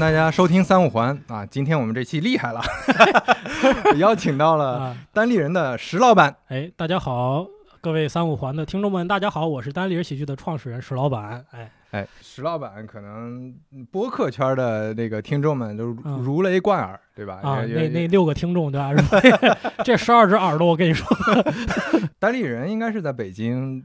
欢迎大家收听三五环啊！今天我们这期厉害了，邀请到了啊，单立人的石老板。哎，大家好，各位三五环的听众们，大家好，我是单立人喜剧的创始人石老板。哎，哎，石老板可能播客圈的那个听众们都嗯如雷贯耳，对吧？啊，那那六个听众对吧 这十二只耳朵，我跟你说，单立人应该是在北京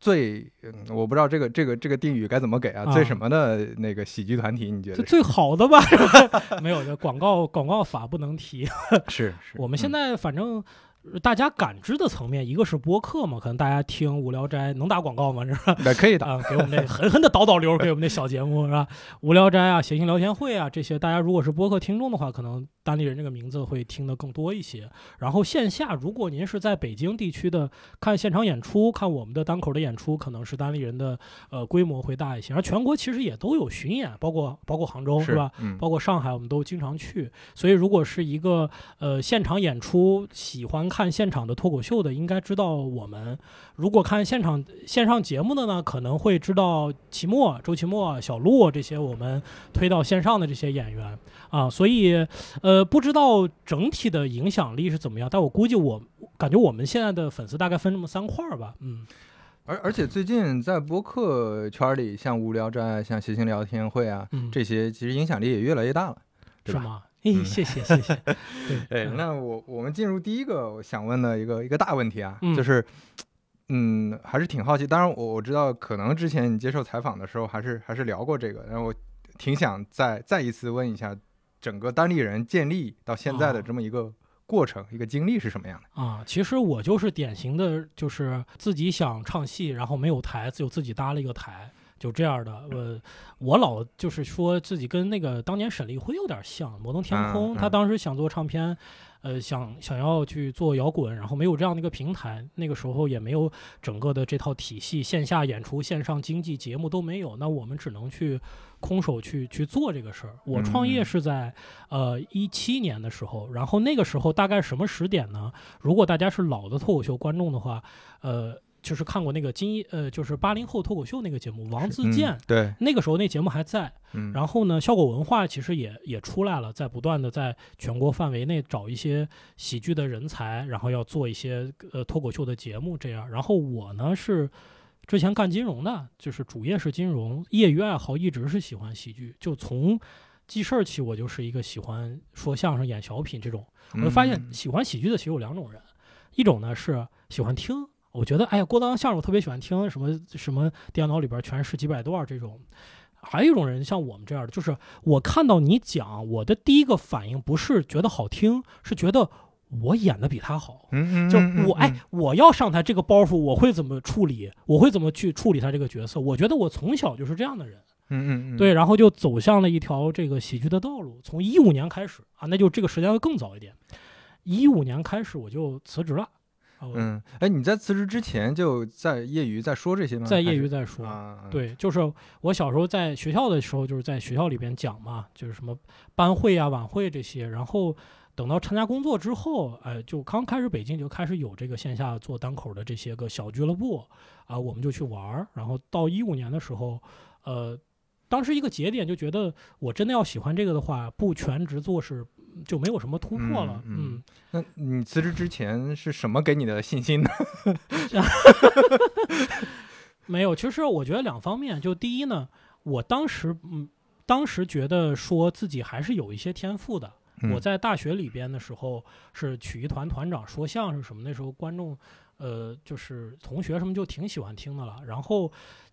最，嗯我不知道这个这个这个定语该怎么给啊？啊最什么的那个喜剧团体？你觉得最好的吧？没有，的广告广告法不能提。是是？我们现在在反正。呃大家感知的层面，一个是播客嘛，可能大家听《无聊斋》能打广告吗？这是那可以的，啊，给我们那狠狠的导导流，给我们那小节目是吧？无聊斋啊，谐星聊天会啊，这些大家如果是播客听众的话，可能单立人这个名字会听得更多一些。然后线下，如果您是在北京地区的看现场演出，看我们的单口的演出，可能是单立人的呃规模会大一些。而全国其实也都有巡演，包括包括杭州是吧？？嗯，包括上海，我们都经常去。所以，如果是一个呃现场演出，喜欢看现场的脱口秀的，应该知道我们；如果看现场线上节目的呢，可能会知道齐墨、周奇墨、小鹿这些我们推到线上的这些演员啊。所以，呃，不知道整体的影响力是怎么样，但我估计我感觉我们现在的粉丝大概分这么三块儿吧。嗯，而而且最近在播客圈里，像无聊斋、像谐星聊天会啊，嗯这些其实影响力也越来越大了，对吧？是吗？哎，嗯谢谢谢谢。对，哎，嗯那我我们进入第一个我想问的一个一个大问题啊，嗯就是，嗯，还是挺好奇。当然我，我知道可能之前你接受采访的时候，还是还是聊过这个，然后我挺想再再一次问一下，整个单立人建立到现在的啊这么一个过程、一个经历是什么样的？啊，其实我就是典型的，就是自己想唱戏，然后没有台，就自己搭了一个台，就这样的。我我老就是说自己跟那个当年沈立辉有点像，摩登天空，他当时想做唱片，呃，想想要去做摇滚，然后没有这样的一个平台，那个时候也没有整个的这套体系，线下演出、线上经济节目都没有，那我们只能去空手去去做这个事儿。我创业嗯是在呃一七年的时候，然后那个时候大概什么时点呢？如果大家是老的脱口秀观众的话，呃，就是看过那个金一呃，就是八零后脱口秀那个节目，王自健。嗯、对，那个时候那节目还在，嗯，然后呢，效果文化其实也也出来了，在不断的在全国范围内找一些喜剧的人才，然后要做一些呃脱口秀的节目这样。然后我呢是之前干金融的，就是主业是金融，业余爱好一直是喜欢喜剧，就从记事儿起，我就是一个喜欢说相声、演小品这种。我就发现嗯喜欢喜剧的其实有两种人，一种呢是喜欢听，我觉得哎呀郭德纲相声我特别喜欢听，什么什么电脑里边全是几百段这种。还有一种人像我们这样的，就是我看到你讲，我的第一个反应不是觉得好听，是觉得我演的比他好。嗯嗯，就嗯我哎，，我要上台这个包袱，我会怎么处理？我会怎么去处理他这个角色？我觉得我从小就是这样的人。嗯嗯嗯，对，然后就走向了一条这个喜剧的道路。从一五年开始啊，那就这个时间会更早一点。一五年开始我就辞职了，嗯，哎，你在辞职之前就在业余在说这些吗？在业余在说。啊，对，就是我小时候在学校的时候，就是在学校里边讲嘛，就是什么班会啊、晚会这些。然后等到参加工作之后，哎，就刚开始北京就开始有这个线下做单口的这些个小俱乐部啊，我们就去玩儿。然后到一五年的时候，呃，当时一个节点就觉得，我真的要喜欢这个的话，不全职做是就没有什么突破了。嗯那你辞职之前是什么给你的信心呢？没有，其实我觉得两方面。就第一呢，我当时嗯，当时觉得说自己还是有一些天赋的。我嗯在大学里边的时候是曲艺团团长，说相声什么，那时候观众呃就是同学什么就挺喜欢听的了。然后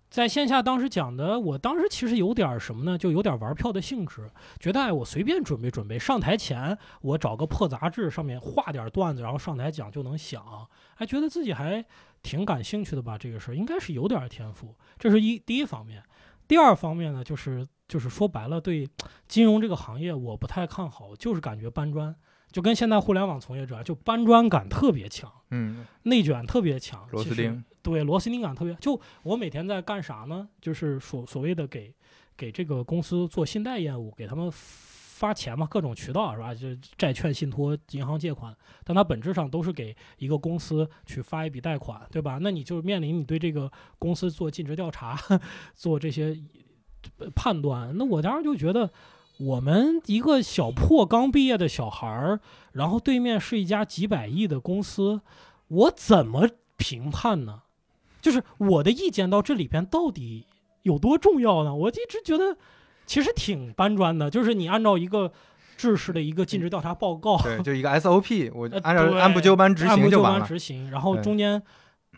在线下当时讲的，我当时其实有点什么呢，就有点玩票的性质，觉得哎我随便准备准备，上台前我找个破杂志上面画点段子，然后上台讲就能想，哎觉得自己还挺感兴趣的吧，这个事儿应该是有点天赋，这是一第一方面。第二方面呢，就是就是说白了，对金融这个行业我不太看好，就是感觉搬砖，就跟现在互联网从业者就搬砖感特别强，嗯，内卷特别强，螺丝钉，对螺丝钉感特别。就我每天在干啥呢？就是所所谓的给给这个公司做信贷业务，给他们发钱嘛，各种渠道是吧？就债券、信托、银行借款，但它本质上都是给一个公司去发一笔贷款，对吧？那你就面临你对这个公司做尽职调查，做这些呃判断。那我当时就觉得，我们一个小破刚毕业的小孩儿，然后对面是一家几百亿的公司，我怎么评判呢？就是我的意见到这里边到底有多重要呢？我一直觉得其实挺搬砖的，就是你按照一个制式的一个尽职调查报告，对，就一个 SOP，我呃按照按部就班执行按部就班。执行，然后中间，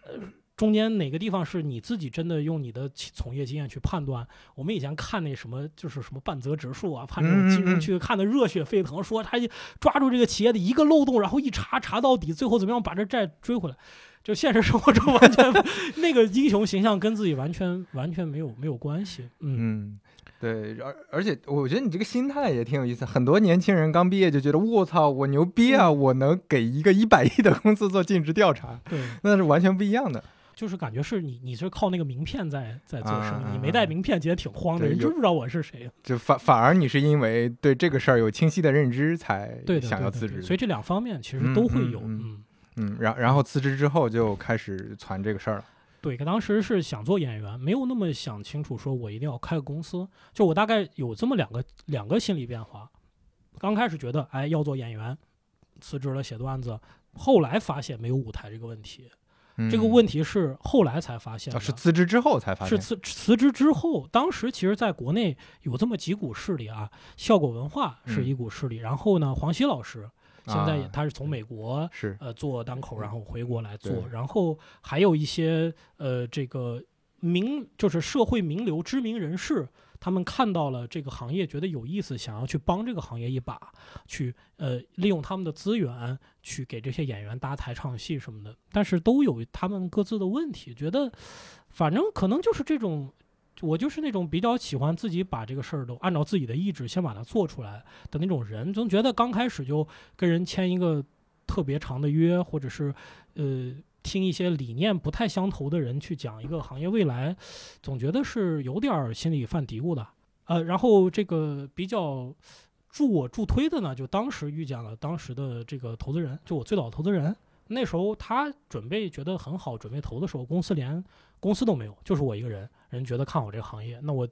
呃，中间哪个地方是你自己真的用你的从业经验去判断？我们以前看那什么，就是什么半泽直树啊，判这种金融去看的热血沸腾，说他抓住这个企业的一个漏洞，然后一查查到底，最后怎么样把这债追回来？就现实生活中完全 那个英雄形象跟自己完全完全没有没有关系。嗯，嗯，对，而而且我觉得你这个心态也挺有意思。很多年轻人刚毕业就觉得我操，我牛逼啊，我能给一个一百亿的公司做尽职调查，对，那是完全不一样的。就是感觉是你你是靠那个名片在在做生意，啊你没带名片，其实挺慌的，对有人知不知道我是谁？就反反而你是因为对这个事儿有清晰的认知才想要辞职，对所以这两方面其实都会有。嗯嗯嗯，嗯，然然后辞职之后就开始传这个事儿了。对，当时是想做演员，没有那么想清楚，说我一定要开个公司。就我大概有这么两个两个心理变化。刚开始觉得，哎，要做演员，辞职了写段子。后来发现没有舞台这个问题，这个嗯。问题是后来才发现的。哦是辞职之后才发现是现，辞辞职之后，当时其实在国内有这么几股势力啊，效果文化是嗯。一股势力，然后呢，黄西老师现在他是从美国是呃做单口，然后回国来做，然后还有一些呃这个名就是社会名流、知名人士，他们看到了这个行业，觉得有意思，想要去帮这个行业一把，去呃利用他们的资源去给这些演员搭台唱戏什么的，但是都有他们各自的问题，觉得反正可能就是这种。我就是那种比较喜欢自己把这个事儿都按照自己的意志先把它做出来的那种人，总觉得刚开始就跟人签一个特别长的约，或者是呃听一些理念不太相投的人去讲一个行业未来，总觉得是有点儿心里犯嘀咕的。呃，然后这个比较助我助推的呢，就当时遇见了当时的这个投资人，就我最早的投资人。那时候他准备觉得很好，准备投的时候，公司连公司都没有，就是我一个人，人觉得看好这个行业，那我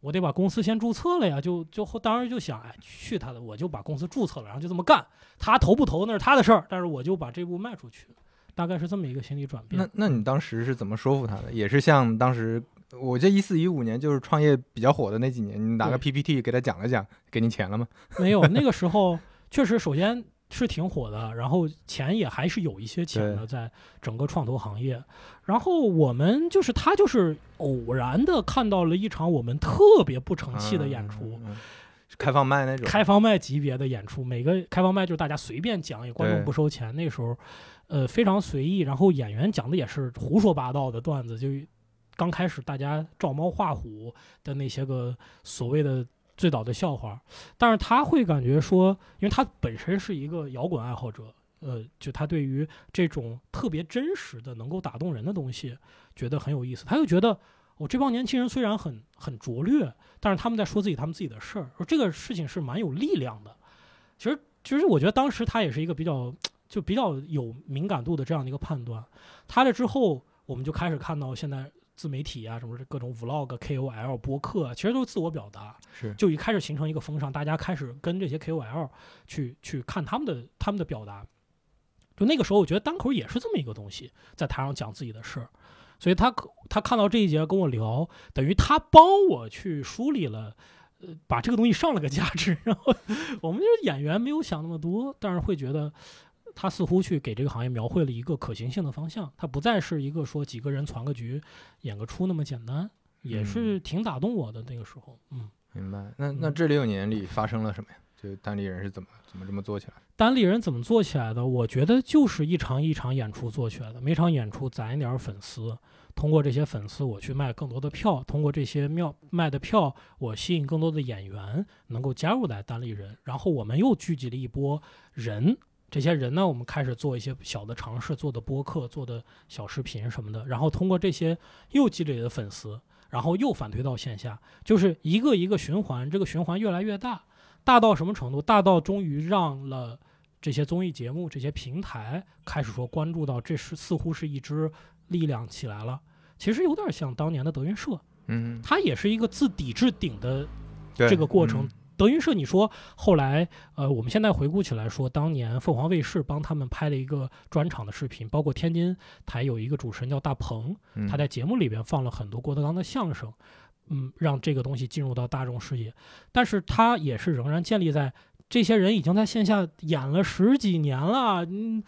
我得把公司先注册了呀，就就后当时就想，哎，去他的，我就把公司注册了，然后就这么干，他投不投那是他的事儿，但是我就把这步迈出去，大概是这么一个心理转变。那那你当时是怎么说服他的？也是像当时，我记得一四一五年就是创业比较火的那几年，你拿个 PPT 给他讲了讲，给你钱了吗？没有，那个时候确实，首先是挺火的，然后钱也还是有一些钱的，在整个创投行业。然后我们就是他就是偶然的看到了一场我们特别不成器的演出，嗯，嗯嗯开放麦那种。开放麦级别的演出，每个开放麦就是大家随便讲，也观众不收钱。那时候，呃，非常随意，然后演员讲的也是胡说八道的段子，就刚开始大家照猫画虎的那些个所谓的最早的笑话，但是他会感觉说，因为他本身是一个摇滚爱好者，呃，就他对于这种特别真实的、能够打动人的东西，觉得很有意思。他就觉得，我、这帮年轻人虽然很很拙劣，但是他们在说自己他们自己的事儿，说这个事情是蛮有力量的。其实，其实我觉得当时他也是一个比较就比较有敏感度的这样的一个判断。他这之后，我们就开始看到现在自媒体啊，什么各种 vlog、KOL、播客啊，其实都是自我表达，是就一开始形成一个风尚，大家开始跟这些 KOL 去去看他们的他们的表达。就那个时候，我觉得单口也是这么一个东西，在台上讲自己的事儿。所以他他看到这一节跟我聊，等于他帮我去梳理了，呃，把这个东西上了个价值。然后我们就是演员没有想那么多，但是会觉得他似乎去给这个行业描绘了一个可行性的方向。他不再是一个说几个人攒个局、演个出那么简单，也是挺打动我的那个时候。嗯，明白。那那嗯这六年里发生了什么呀？就单立人是怎么怎么这么做起来？单立人怎么做起来的？我觉得就是一场一场演出做起来的，每场演出攒一点儿粉丝，通过这些粉丝我去卖更多的票，通过这些庙卖的票，我吸引更多的演员能够加入来单立人，然后我们又聚集了一波人。这些人呢，我们开始做一些小的尝试，做的播客，做的小视频什么的，然后通过这些又积累的粉丝，然后又反推到线下，就是一个一个循环，这个循环越来越大，大到什么程度？大到终于让了这些综艺节目、这些平台开始说关注到，这是似乎是一支力量起来了。其实有点像当年的德云社，嗯，它也是一个自底至顶的这个过程嗯德云社，你说后来，呃，我们现在回顾起来说，当年凤凰卫视帮他们拍了一个专场的视频，包括天津台有一个主持人叫大鹏，嗯他在节目里边放了很多郭德纲的相声，嗯，让这个东西进入到大众视野。但是他也是仍然建立在这些人已经在线下演了十几年了，嗯，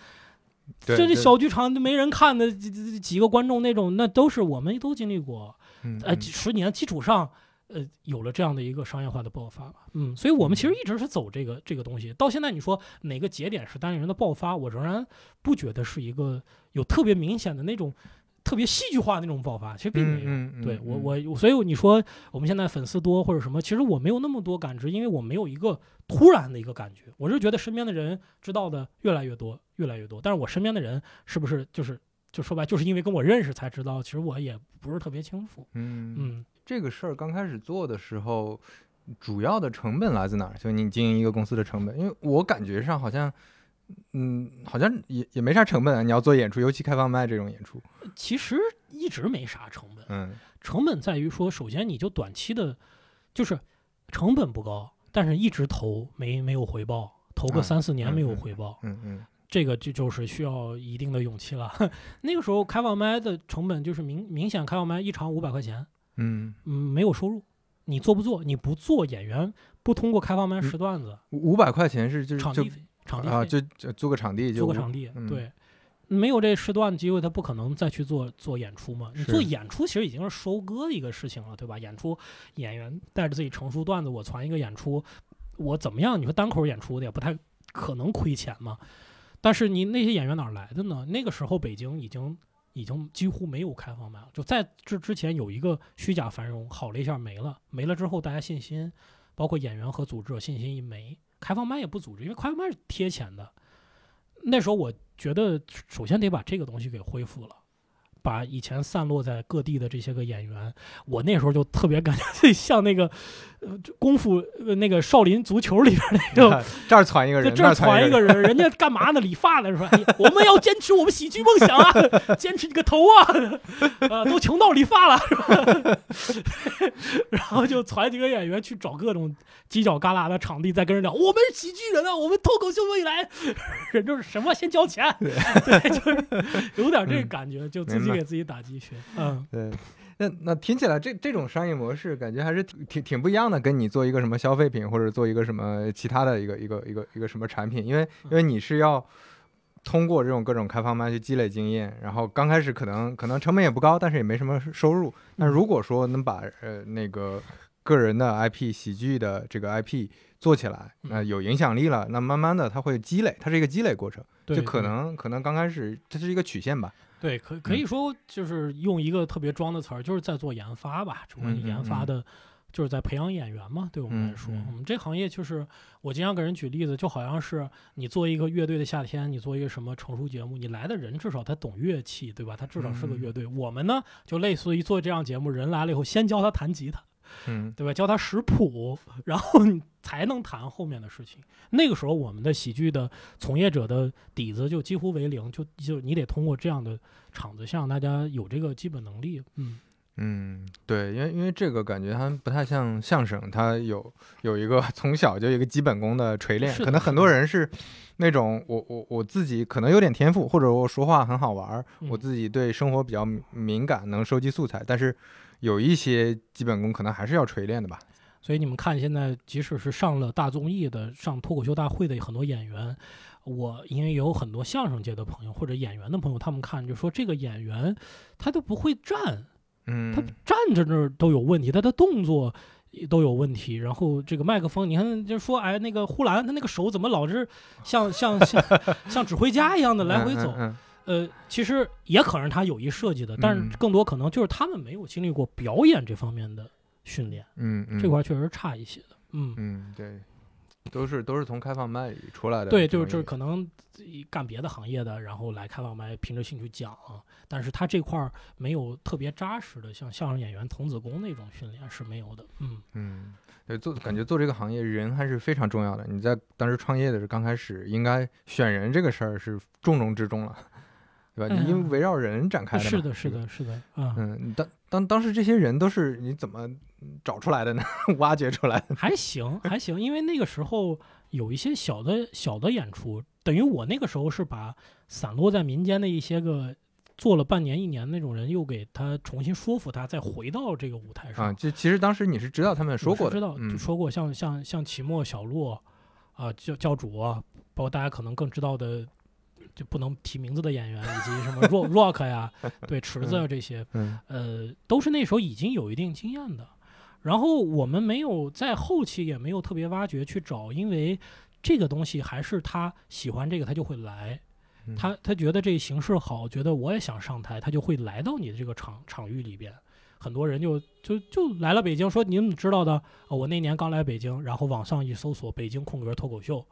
这这小剧场就没人看的几几几个观众那种，那都是我们都经历过。呃，十年基础上，呃，有了这样的一个商业化的爆发吧。嗯，所以我们其实一直是走这个这个东西。到现在，你说哪个节点是单立人的爆发，我仍然不觉得是一个有特别明显的那种特别戏剧化的那种爆发，其实并没有。嗯嗯对我嗯我所以你说我们现在粉丝多或者什么，其实我没有那么多感知，因为我没有一个突然的一个感觉。我是觉得身边的人知道的越来越多，越来越多。但是我身边的人是不是就是就说白，就是因为跟我认识才知道，其实我也不是特别清楚。嗯嗯，这个事儿刚开始做的时候，主要的成本来自哪儿？就你经营一个公司的成本，因为我感觉上好像，嗯，好像也也没啥成本啊。你要做演出，尤其开放麦这种演出，其实一直没啥成本，嗯成本在于说，首先你就短期的，就是成本不高，但是一直投没没有回报，投个啊三四年没有嗯嗯回报，嗯嗯这个就就是需要一定的勇气了。那个时候开放麦的成本就是明明显开放麦一场五百块钱，嗯，嗯，没有收入。你做不做？你不做演员不通过开放麦嗯试段子，五五百块钱是就是场地费，场地，啊，就就租个场地就五租个场地，嗯对，没有这试段的机会，他不可能再去做做演出嘛。你做演出其实已经是收割的一个事情了，对吧？演出演员带着自己成熟段子，我传一个演出，我怎么样？你说单口演出的也不太可能亏钱嘛。但是你那些演员哪来的呢？那个时候北京已经已经几乎没有开放麦了，就在这之前有一个虚假繁荣，好了一下没了，没了之后大家信心，包括演员和组织者信心一没，开放麦也不组织，因为开放麦是贴钱的。那时候我觉得，首先得把这个东西给恢复了，把以前散落在各地的这些个演员，我那时候就特别感觉自己像那个，功夫呃那个少林足球里边那个，这儿传一个人，这儿传一个人，人家干嘛呢？理发的说，哎，我们要坚持我们喜剧梦想啊，坚持你个头啊！呃，都穷到理发了，是吧？然后就传几个演员去找各种犄角旮旯的场地，再跟人聊，我们是喜剧人啊，我们脱口秀未来，人就是什么先交钱，对，就是有点这个感觉，就自己给自己打鸡血，嗯。对。那那听起来这这种商业模式感觉还是挺挺挺不一样的，跟你做一个什么消费品或者做一个什么其他的一个一个一个一个什么产品，因为因为你是要通过这种各种开放麦去积累经验，然后刚开始可能可能成本也不高，但是也没什么收入。那如果说能把呃那个个人的 IP 喜剧的这个 IP 做起来，那有影响力了，那慢慢的它会积累，它是一个积累过程，对就可能可能刚开始这是一个曲线吧。对，可可以说就是用一个特别装的词儿，就是在做研发吧。只不过你研发的，就是在培养演员嘛。对我们来说，我们这行业就是我经常给人举例子，就好像是你做一个乐队的夏天，你做一个什么成熟节目，你来的人至少他懂乐器，对吧？他至少是个嗯乐队。我们呢，就类似于做这样节目，人来了以后，先教他弹吉他，嗯对吧？教他识谱，然后你才能谈后面的事情。那个时候，我们的喜剧的从业者的底子就几乎为零，就就你得通过这样的场子，让大家有这个基本能力。嗯，嗯，对，因为因为这个感觉它不太像相声，它有有一个从小就有一个基本功的锤炼，可能很多人是那种我我我自己可能有点天赋，或者我说话很好玩儿，我嗯自己对生活比较敏敏感，能收集素材，但是有一些基本功可能还是要锤炼的吧。所以你们看，现在即使是上了大综艺的、上脱口秀大会的很多演员，我因为有很多相声界的朋友或者演员的朋友，他们看就说这个演员他都不会站，嗯他站着那儿都有问题，他的动作都有问题。然后这个麦克风，你看就说，哎，那个呼兰他那个手怎么老是像像像 像指挥家一样的来回走？嗯呃，其实也可能他有意设计的，但嗯是更多可能就是他们没有经历过表演这方面的训练，嗯嗯，这块儿确实差一些的。嗯，嗯对，都是都是从开放麦里出来的对，就是就是可能干别的行业的，然后来开放麦，凭着兴趣讲，但是他这块儿没有特别扎实的，像相声演员童子功那种训练是没有的。嗯，嗯，对，做感觉做这个行业人还是非常重要的。你在当时创业的时候，刚开始应该选人这个事儿是重中之重了。对吧？嗯你因为围绕人展开的嘛。是的，是。的，是的，啊，嗯，当当当时这些人都是你怎么找出来的呢？挖掘出来的？还行，还行，因为那个时候有一些小的小的演出，等于我那个时候是把散落在民间的一些个做了半年一年那种人，又给他重新说服他，再回到这个舞台上。啊，就其实当时你是知道他们说过的，知道，说过像像像齐墨、小洛啊、教教主啊，包括大家可能更知道的。就不能提名字的演员，以及什么 rock rock 呀，对池子啊这些，嗯呃，都是那时候已经有一定经验的。然后我们没有在后期也没有特别挖掘去找，因为这个东西还是他喜欢这个，他就会来。嗯他他觉得这形式好，觉得我也想上台，他就会来到你的这个场场域里边。很多人就就就来了北京，说你怎么知道的？哦，我那年刚来北京，然后网上一搜索“北京空格脱口秀”，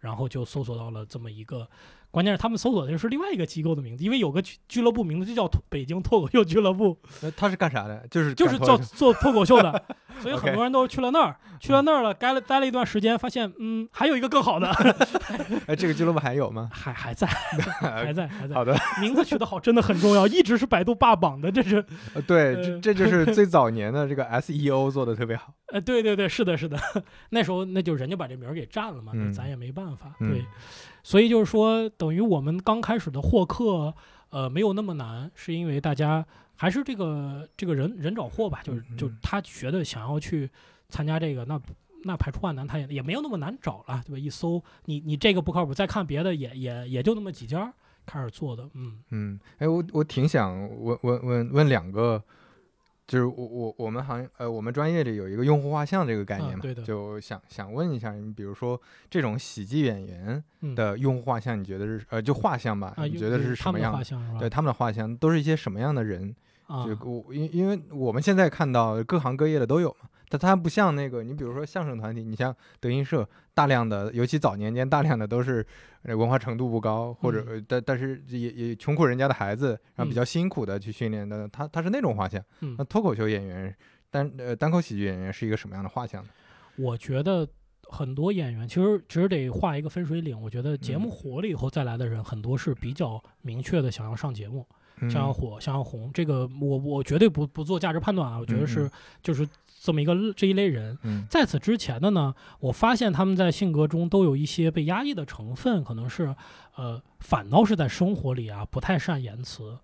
然后就搜索到了这么一个。关键是他们搜索的是另外一个机构的名字，因为有个俱俱乐部名字就叫北京脱口秀俱乐部，那他是干啥的？就是就是做做脱口秀的，所以很多人都去了那儿，去了那儿了，待了待了一段时间，发现嗯，还有一个更好的，哎，这个俱乐部还有吗？还还在，还在，还在。好的，名字取得好真的很重要，一直是百度霸榜的，这是呃对，这就是最早年的这个 SEO 做的特别好。呃，对对对，是的，是的，那时候那就人家把这名儿给占了嘛，那嗯咱也没办法，嗯对，所以就是说，等于我们刚开始的获客，呃，没有那么难，是因为大家还是这个这个人人找货吧，就是就嗯他觉得想要去参加这个，那那排除万难，他也也没有那么难找了，对吧？一搜你你这个不靠谱，再看别的也也也就那么几家儿开始做的，嗯嗯，哎，我我挺想问问问问两个，就是我我我们行呃我们专业里有一个用户画像这个概念嘛，啊对的就想想问一下，你比如说这种喜剧演员嗯的用户画像，你觉得是呃就画像吧？啊，你觉得是什么样？对他们的画像都是一些什么样的人？啊，就我因因为我们现在看到各行各业的都有嘛，但它不像那个你比如说相声团体，你像德云社，大量的尤其早年间大量的都是呃文化程度不高，或者、但但是也也穷苦人家的孩子，然后比嗯较辛苦的去训练的，他他是那种画像。嗯那脱口秀演员单呃单口喜剧演员是一个什么样的画像呢？我觉得很多演员其实其实得画一个分水岭。我觉得节目嗯火了以后再来的人，很多是比较明确的想要上节目，嗯想要火，想要红。这个我我绝对不不做价值判断啊，我觉得是嗯就是这么一个这一类人。嗯在此之前的呢，我发现他们在性格中都有一些被压抑的成分，可能是呃，反倒是在生活里啊不太善言辞，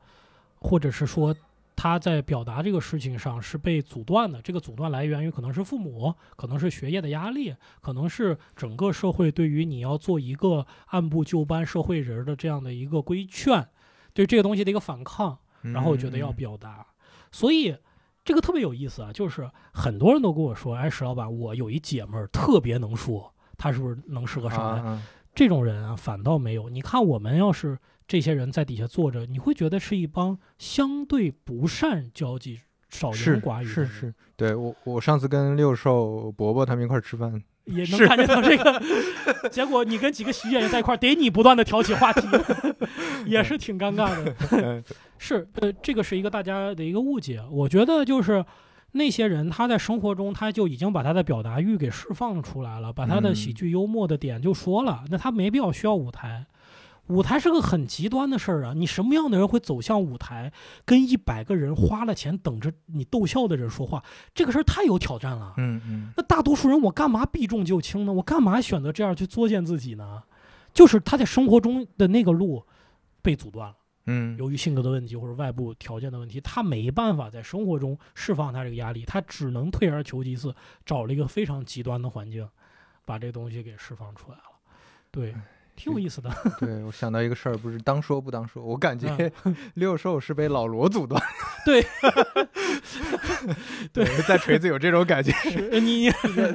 或者是说他在表达这个事情上是被阻断的。这个阻断来源于可能是父母，可能是学业的压力，可能是整个社会对于你要做一个按部就班社会人儿的这样的一个规劝，对这个东西的一个反抗。然后我觉得要嗯表达，所以这个特别有意思啊，就是很多人都跟我说，哎，石老板，我有一姐们儿特别能说，她是不是能适合上来？啊啊这种人啊，反倒没有。你看我们要是这些人在底下坐着，你会觉得是一帮相对不善交际、少言寡语的人，是是，对我我上次跟六兽伯伯他们一块儿吃饭，也能是看见到这个。结果你跟几个喜剧演员在一块儿，得你不断的挑起话题，也是挺尴尬的。嗯是，呃，这个是一个大家的一个误解。我觉得就是那些人他在生活中他就已经把他的表达欲给释放出来了，把他的喜嗯剧幽默的点就说了，那他没必要需要舞台。舞台是个很极端的事儿啊！你什么样的人会走向舞台，跟一百个人花了钱等着你逗笑的人说话？这个事儿太有挑战了。嗯嗯那大多数人，我干嘛避重就轻呢？我干嘛选择这样去作践自己呢？就是他在生活中的那个路被阻断了。嗯由于性格的问题或者外部条件的问题，他没办法在生活中释放他这个压力，他只能退而求其次，找了一个非常极端的环境，把这个东西给释放出来了。对，挺有意思的。对，我想到一个事儿，不是当说不当说，我感觉嗯 六兽是被老罗阻断。对，对，在锤子有这种感觉，是呃你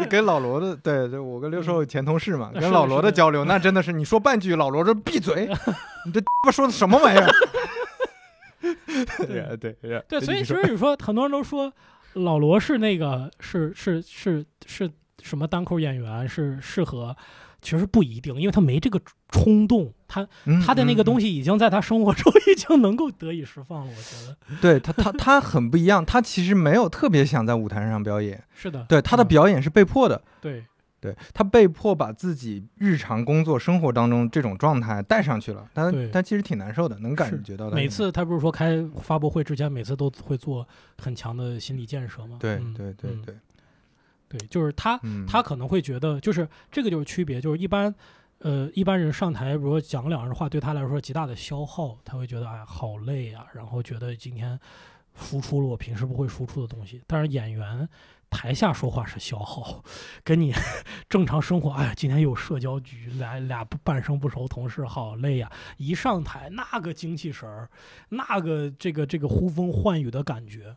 跟老罗的，对对，我跟六兽前同事嘛，嗯跟老罗的的交流，那真的是你说半句，老罗就闭嘴，你这他妈说的什么玩意儿？对对对对，所以你说其实你说很多人都说老罗是那个是是是是什么单口演员是适合。其实不一定，因为他没这个冲动，他嗯他的那个东西，已经在他生活中已经能够得以释放了。我觉得。对他他他很不一样，他其实没有特别想在舞台上表演，是的。对他的嗯。表演是被迫的，对。对他被迫把自己日常工作生活当中这种状态带上去了，他对。他其实挺难受的，能感觉到的。每次他不是说开发布会之前，每次都会做很强的心理建设吗？对对对对，对，就是他嗯，他可能会觉得，就是这个就是区别，就是一般，呃，一般人上台，如果讲两人话，对他来说极大的消耗，他会觉得哎好累啊，然后觉得今天输出了我平时不会输出的东西。但是演员台下说话是消耗，跟你 正常生活，哎，今天有社交局，来俩不半生不熟同事，好累呀、一上台那个精气神儿，那个这个这个呼风唤雨的感觉，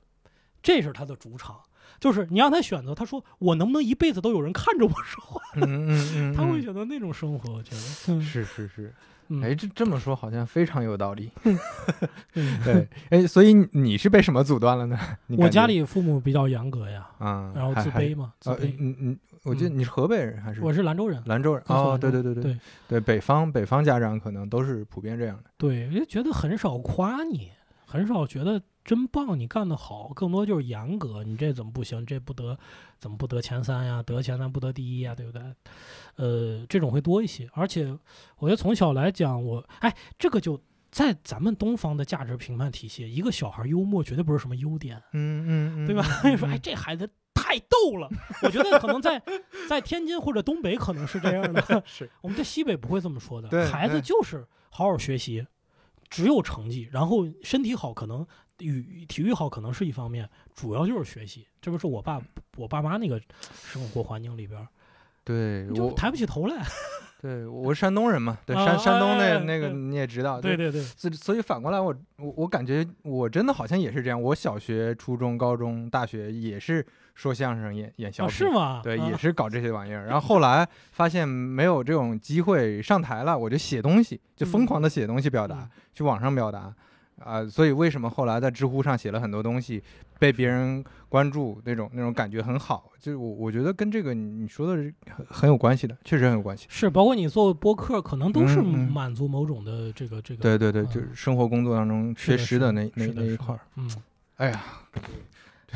这是他的主场。就是你让他选择，他说我能不能一辈子都有人看着我说话？嗯嗯嗯，他会嗯选择那种生活，我觉得。嗯是是是，嗯哎，这这么说好像非常有道理。嗯对，哎，所以你你是被什么阻断了呢？我家里父母比较严格呀，啊，然后自卑嘛，自呃，卑。嗯嗯，我记得你是河北人还是我是兰州人，兰州人？哦，对对对对对，北方北方家长可能都是普遍这样的。对，就觉得很少夸你，很少觉得真棒，你干得好，更多就是严格，你这怎么不行？这不得怎么不得前三呀？得前三不得第一呀？对不对？呃，这种会多一些。而且我觉得从小来讲，我哎，这个就在咱们东方的价值评判体系，一个小孩幽默绝对不是什么优点。嗯嗯嗯，对吧？嗯 说哎，这孩子太逗了。我觉得可能在在天津或者东北可能是这样的，是我们在西北不会这么说的。孩子就是好好学习，只有成绩，然后身体好可能与体育好可能是一方面，主要就是学习。这不是我爸我爸妈那个生活环境里边儿，对我就抬不起头来。对我是山东人嘛，对啊山山东哎那那个你也知道，对对对，所以所以反过来我，我我感觉我真的好像也是这样。我小学、初中、高中、大学也是说相声、演演小哦，品，是吗？对，啊也是搞这些玩意儿。然后后来发现没有这种机会上台了，我就写东西，就疯狂的写东西表达，嗯去网上表达。啊、所以为什么后来在知乎上写了很多东西，被别人关注，那种那种感觉很好。就是我我觉得跟这个你你说的是很很有关系的，确实很有关系。是，包括你做播客，可能都是满足某种的这个这个。对对对，嗯就是生活工作当中缺失的那那那一块儿。嗯，哎呀，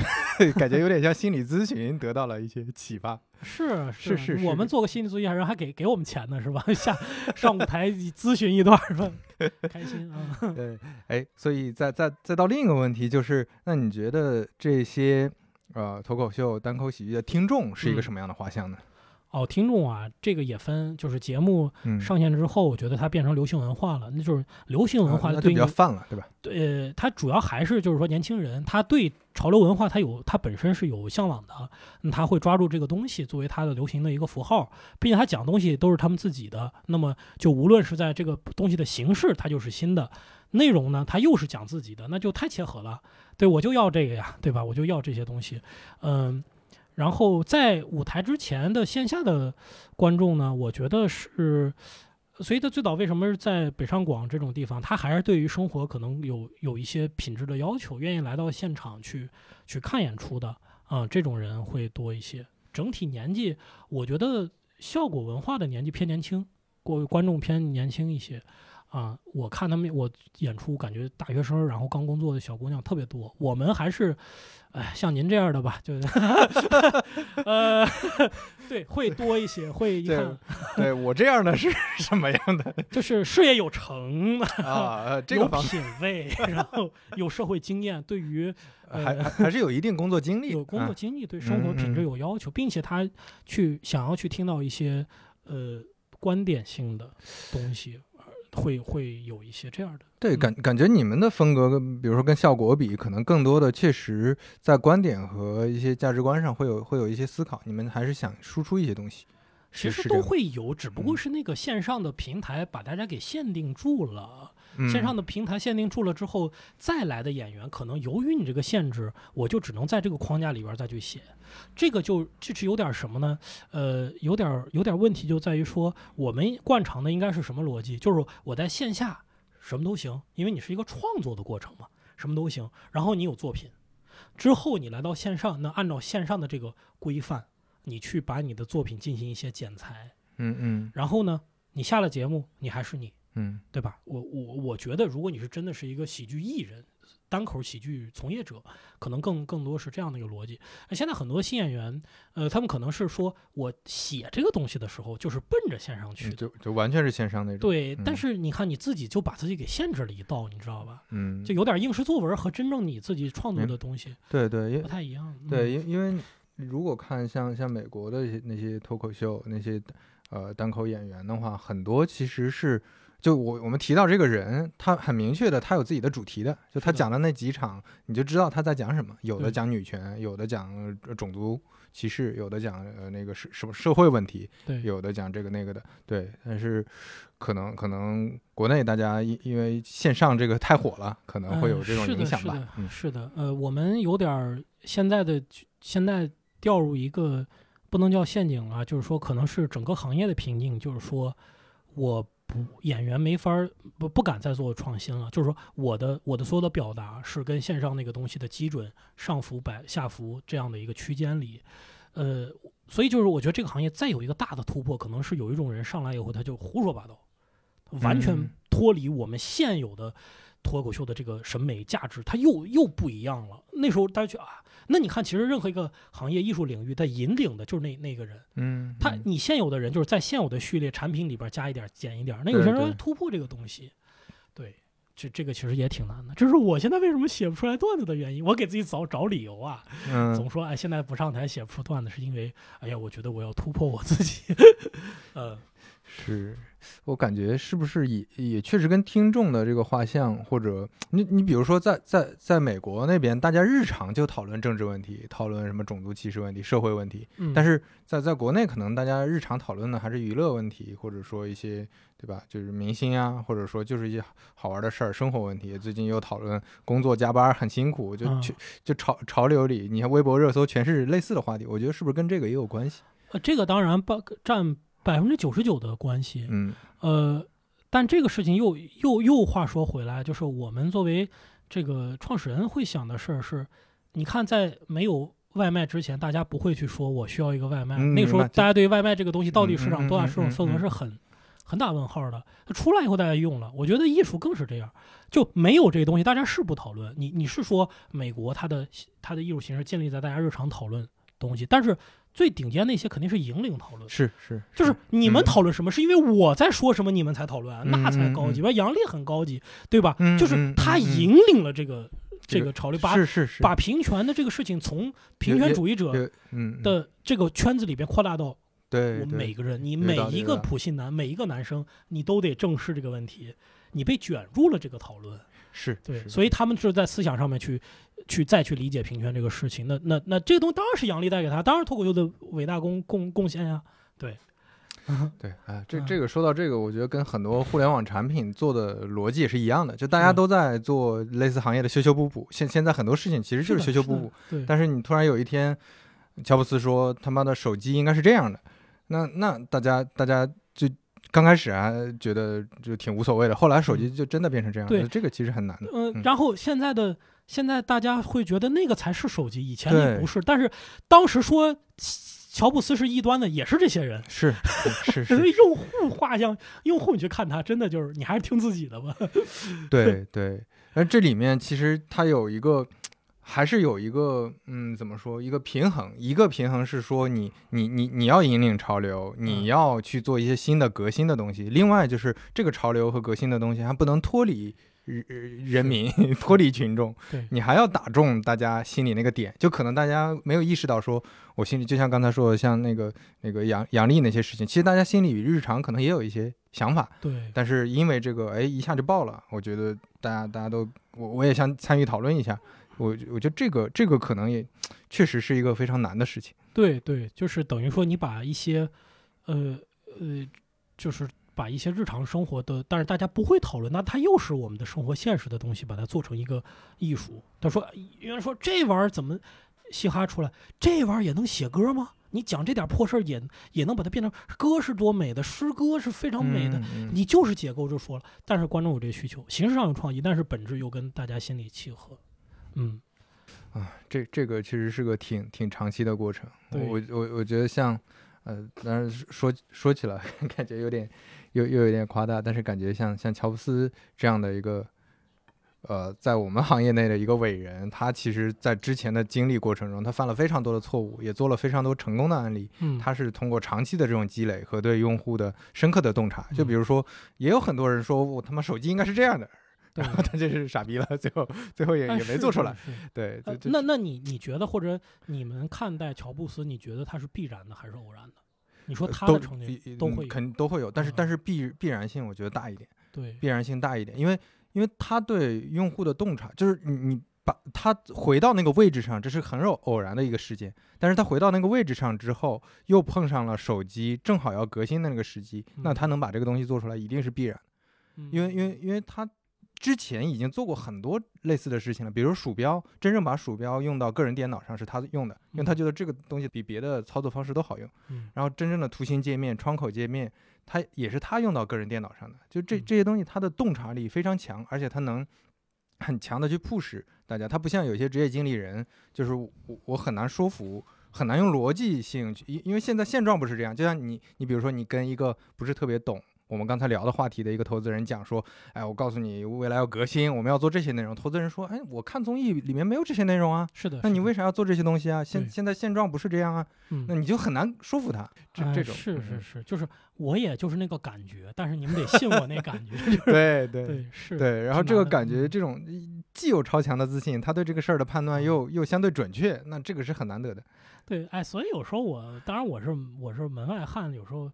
感觉有点像心理咨询得到了一些启发。是是是是我们做个心理咨询，人还给给我们钱呢，是吧？下上舞台咨询一段吧？开心啊！对，哎，所以再再再到另一个问题，就是那你觉得这些呃脱口秀、单口喜剧的听众是一个嗯什么样的画像呢？哦，听众啊，这个也分，就是节目嗯，上线之后，我觉得它变成流行文化了，那就是流行文啊那就比化对应的较泛了，对吧？对，呃，它主要还是就是说年轻人，他对潮流文化他有他本身是有向往的，那他会抓住这个东西作为他的流行的一个符号，并且他讲东西都是他们自己的，那么就无论是在这个东西的形式，它就是新的内容呢，它又是讲自己的，那就太切合了。对我就要这个呀，对吧？我就要这些东西，嗯。然后在舞台之前的线下的观众呢，我觉得是所以他最早为什么是在北上广这种地方，他还是对于生活可能有有一些品质的要求，愿意来到现场去去看演出的啊、这种人会多一些。整体年纪，我觉得效果文化的年纪偏年轻，观观众偏年轻一些啊。我看他们我演出，感觉大学生，然后刚工作的小姑娘特别多。我们还是，哎，像您这样的吧，就是，呃，对，会多一些，会一这看对我这样的是什么样的就是事业有成，啊？呃 这有个方品位，然后有社会经验，对于呃还是有一定工作经历，有工作啊经历，对生活品质有要求，并且他去想要去听到一些呃观点性的东西，呃会会有一些这样的。对，嗯感感觉你们的风格跟比如说跟效果比，可能更多的确实在观点和一些价值观上会有会有一些思考，你们还是想输出一些东西。其实都会有，只不过嗯是那个线上的平台把大家给限定住了。线上的的平台限定住了之后，再来的演员可能由于你这个限制，我就只能在这个框架里边再去写。这个就这是有点什么呢？呃，有点有点问题就在于说，我们惯常的应该是什么逻辑？就是我在线下什么都行，因为你是一个创作的过程嘛，什么都行。然后你有作品，之后你来到线上，那按照线上的这个规范，你去把你的作品进行一些剪裁，嗯嗯然后呢，你下了节目，你还是你，嗯对吧？我我我觉得，如果你是真的是一个喜剧艺人，单口喜剧从业者，可能更更多是这样的一个逻辑。那现在很多新演员，呃，他们可能是说我写这个东西的时候，就是奔着线上去嗯，的。就就完全是线上那种。，对，但嗯是你看你自己就把自己给限制了一道，你知道吧？嗯，就有点应试作文和真正你自己创作的东西对对，因不太一样。对，嗯，因因为如果看像像美国的那些脱口秀那些呃单口演员的话，很多其实是就我我们提到这个人，他很明确的，他有自己的主题的，就他讲的那几场，你就知道他在讲什么。有的讲女权，有的讲呃种族歧视，有的讲呃那个是什么社会问题，对，有的讲这个那个的，对。但是可能可能国内大家因因为线上这个太火了，可能会有呃这种影响吧是的。嗯是的，呃，我们有点儿现在的现在掉入一个不能叫陷阱啊，就是说可能是整个行业的瓶颈，就是说我不演员没法儿不不敢再做创新了，就是说我的我的所有的表达是跟线上那个东西的基准上浮百下浮这样的一个区间里，呃，所以就是我觉得这个行业再有一个大的突破，可能是有一种人上来以后他就胡说八道，完全嗯。脱离我们现有的脱口秀的这个审美价值，他又又不一样了。那时候大家觉得啊，那你看，其实任何一个行业艺术领域，它引领的就是那那个人，嗯，嗯他你现有的人就是在现有的序列产品里边加一点减一点，那有些人突破这个东西，对。这这个其实也挺难的，这是我现在为什么写不出来段子的原因。我给自己找找理由啊，嗯 总说哎，现在不上台写不出段子，是因为哎呀，我觉得我要突破我自己。呃，是我感觉是不是也也确实跟听众的这个画像，或者你你比如说在在在美国那边，大家日常就讨论政治问题，讨论什么种族歧视问题、社会问题，嗯，但是在在国内可能大家日常讨论的还是娱乐问题，或者说一些对吧，就是明星啊，或者说就是一些好玩的事儿、生活问题。最近又讨论工作加班很辛苦，就嗯去就潮潮流里，你看微博热搜全是类似的话题，我觉得是不是跟这个也有关系？呃，这个当然百占百分之九十九的关系。嗯呃，但这个事情又又又话说回来，就是我们作为这个创始人会想的事儿是，你看在没有外卖之前，大家不会去说我需要一个外卖。嗯那个时候大家对外卖这个东西到底嗯市场多大市场份额是很很打问号的。出来以后大家用了，我觉得艺术更是这样，就没有这个东西，大家是不讨论。你你是说美国它的它的艺术形式建立在大家日常讨论东西，但是最顶尖那些肯定是引领讨论。是是，就是你们嗯讨论什么，是因为我在说什么，你们才讨论啊，那才嗯高级。吧，杨笠很高级，对吧？嗯就是嗯他引领了这个这个潮流，把是是是把平权的这个事情从平权主义者的这个圈子里边扩大到对我们每对个人，你每一个普信男，每一个男生，你都得正视这个问题，你被卷入了这个讨论。是对，是所以他们是在思想上面去去再去理解平权这个事情。那那那这个东西当然是杨笠带给他，当然脱口秀的伟大贡贡贡献呀。对，对，哎，这嗯这个说到这个，我觉得跟很多互联网产品做的逻辑也是一样的，就大家都在做类似行业的修修补补。现现在很多事情其实就是修修补补，对，但是你突然有一天，乔布斯说他妈的手机应该是这样的，那那大家大家就刚开始啊觉得就挺无所谓的，后来手机就真的变成这样，对这个其实很难的。嗯、嗯然后现在的现在大家会觉得那个才是手机，以前对那不是。但是当时说乔布斯是异端的，也是这些人。是是是所以用户画像，用户你去看他，真的就是你还是听自己的吧。对 对，而这里面其实它有一个，还是有一个，嗯，怎么说，一个平衡。一个平衡是说你你你你要引领潮流，你嗯要去做一些新的革新的东西。另外就是这个潮流和革新的东西还不能脱离。人人民 脱离群众，对你还要打中大家心里那个点，就可能大家没有意识到，说我心里就像刚才说的，像那个那个杨杨笠那些事情，其实大家心里日常可能也有一些想法，对，但是因为这个，哎，一下就爆了。我觉得大家大家都，我我也想参与讨论一下。我我觉得这个这个可能也确实是一个非常难的事情。对对，就是等于说你把一些，呃呃，就是把一些日常生活的，但是大家不会讨论，那它又是我们的生活现实的东西，把它做成一个艺术。他说，有人说这玩意儿怎么嘻哈出来？这玩意儿也能写歌吗？你讲这点破事儿也也能把它变成歌是多美的，诗歌是非常美的。你就是解构就说了，但是观众有这个需求，形式上有创意，但是本质又跟大家心里契合。嗯，啊，这这个其实是个挺挺长期的过程。我我我觉得像，呃，当然说说起来 感觉有点又又有点夸大，但是感觉像像乔布斯这样的一个。呃，在我们行业内的一个伟人，他其实，在之前的经历过程中，他犯了非常多的错误，也做了非常多成功的案例。嗯，他是通过长期的这种积累和对用户的深刻的洞察。就比嗯如说，也有很多人说我他妈手机应该是这样的，对然后他就是傻逼了，最后最后也哎也没做出来。。对，那那你你觉得或者你们看待乔布斯，你觉得他是必然的还是偶然的？你说他的成绩一嗯都会肯定都会有，但是嗯但是必必然性我觉得大一点。对，必然性大一点，因为因为他对用户的洞察，就是你你把他回到那个位置上，这是很偶偶然的一个事件。但是他回到那个位置上之后，又碰上了手机正好要革新的那个时机，那嗯他能把这个东西做出来，一定是必然，因为因为因为他。之前已经做过很多类似的事情了，比如鼠标，真正把鼠标用到个人电脑上是他用的，因为他嗯觉得这个东西比别的操作方式都好用。嗯然后真正的图形界面、窗口界面，他也是他用到个人电脑上的。就这嗯这些东西，他的洞察力非常强，而且他能很强的去 push 大家。他不像有些职业经理人，就是我我很难说服，很难用逻辑性去，因因为现在现状不是这样。就像你你比如说你跟一个不是特别懂。我们刚才聊的话题的一个投资人讲说，哎，我告诉你，未来要革新，我们要做这些内容。投资人说，哎，我看综艺里面没有这些内容啊，是的，那你为啥要做这些东西啊？现现在现状不是这样啊，嗯那你就很难说服他。这种是嗯是是，就是我也就是那个感觉，但是你们得信我那感觉，就是对对对是，对，然后这个感觉，嗯这种既有超强的自信，他对这个事儿的判断又又相对准确，那这个是很难得的。对，哎，所以有时候我，当然我是我是门外汉，有时候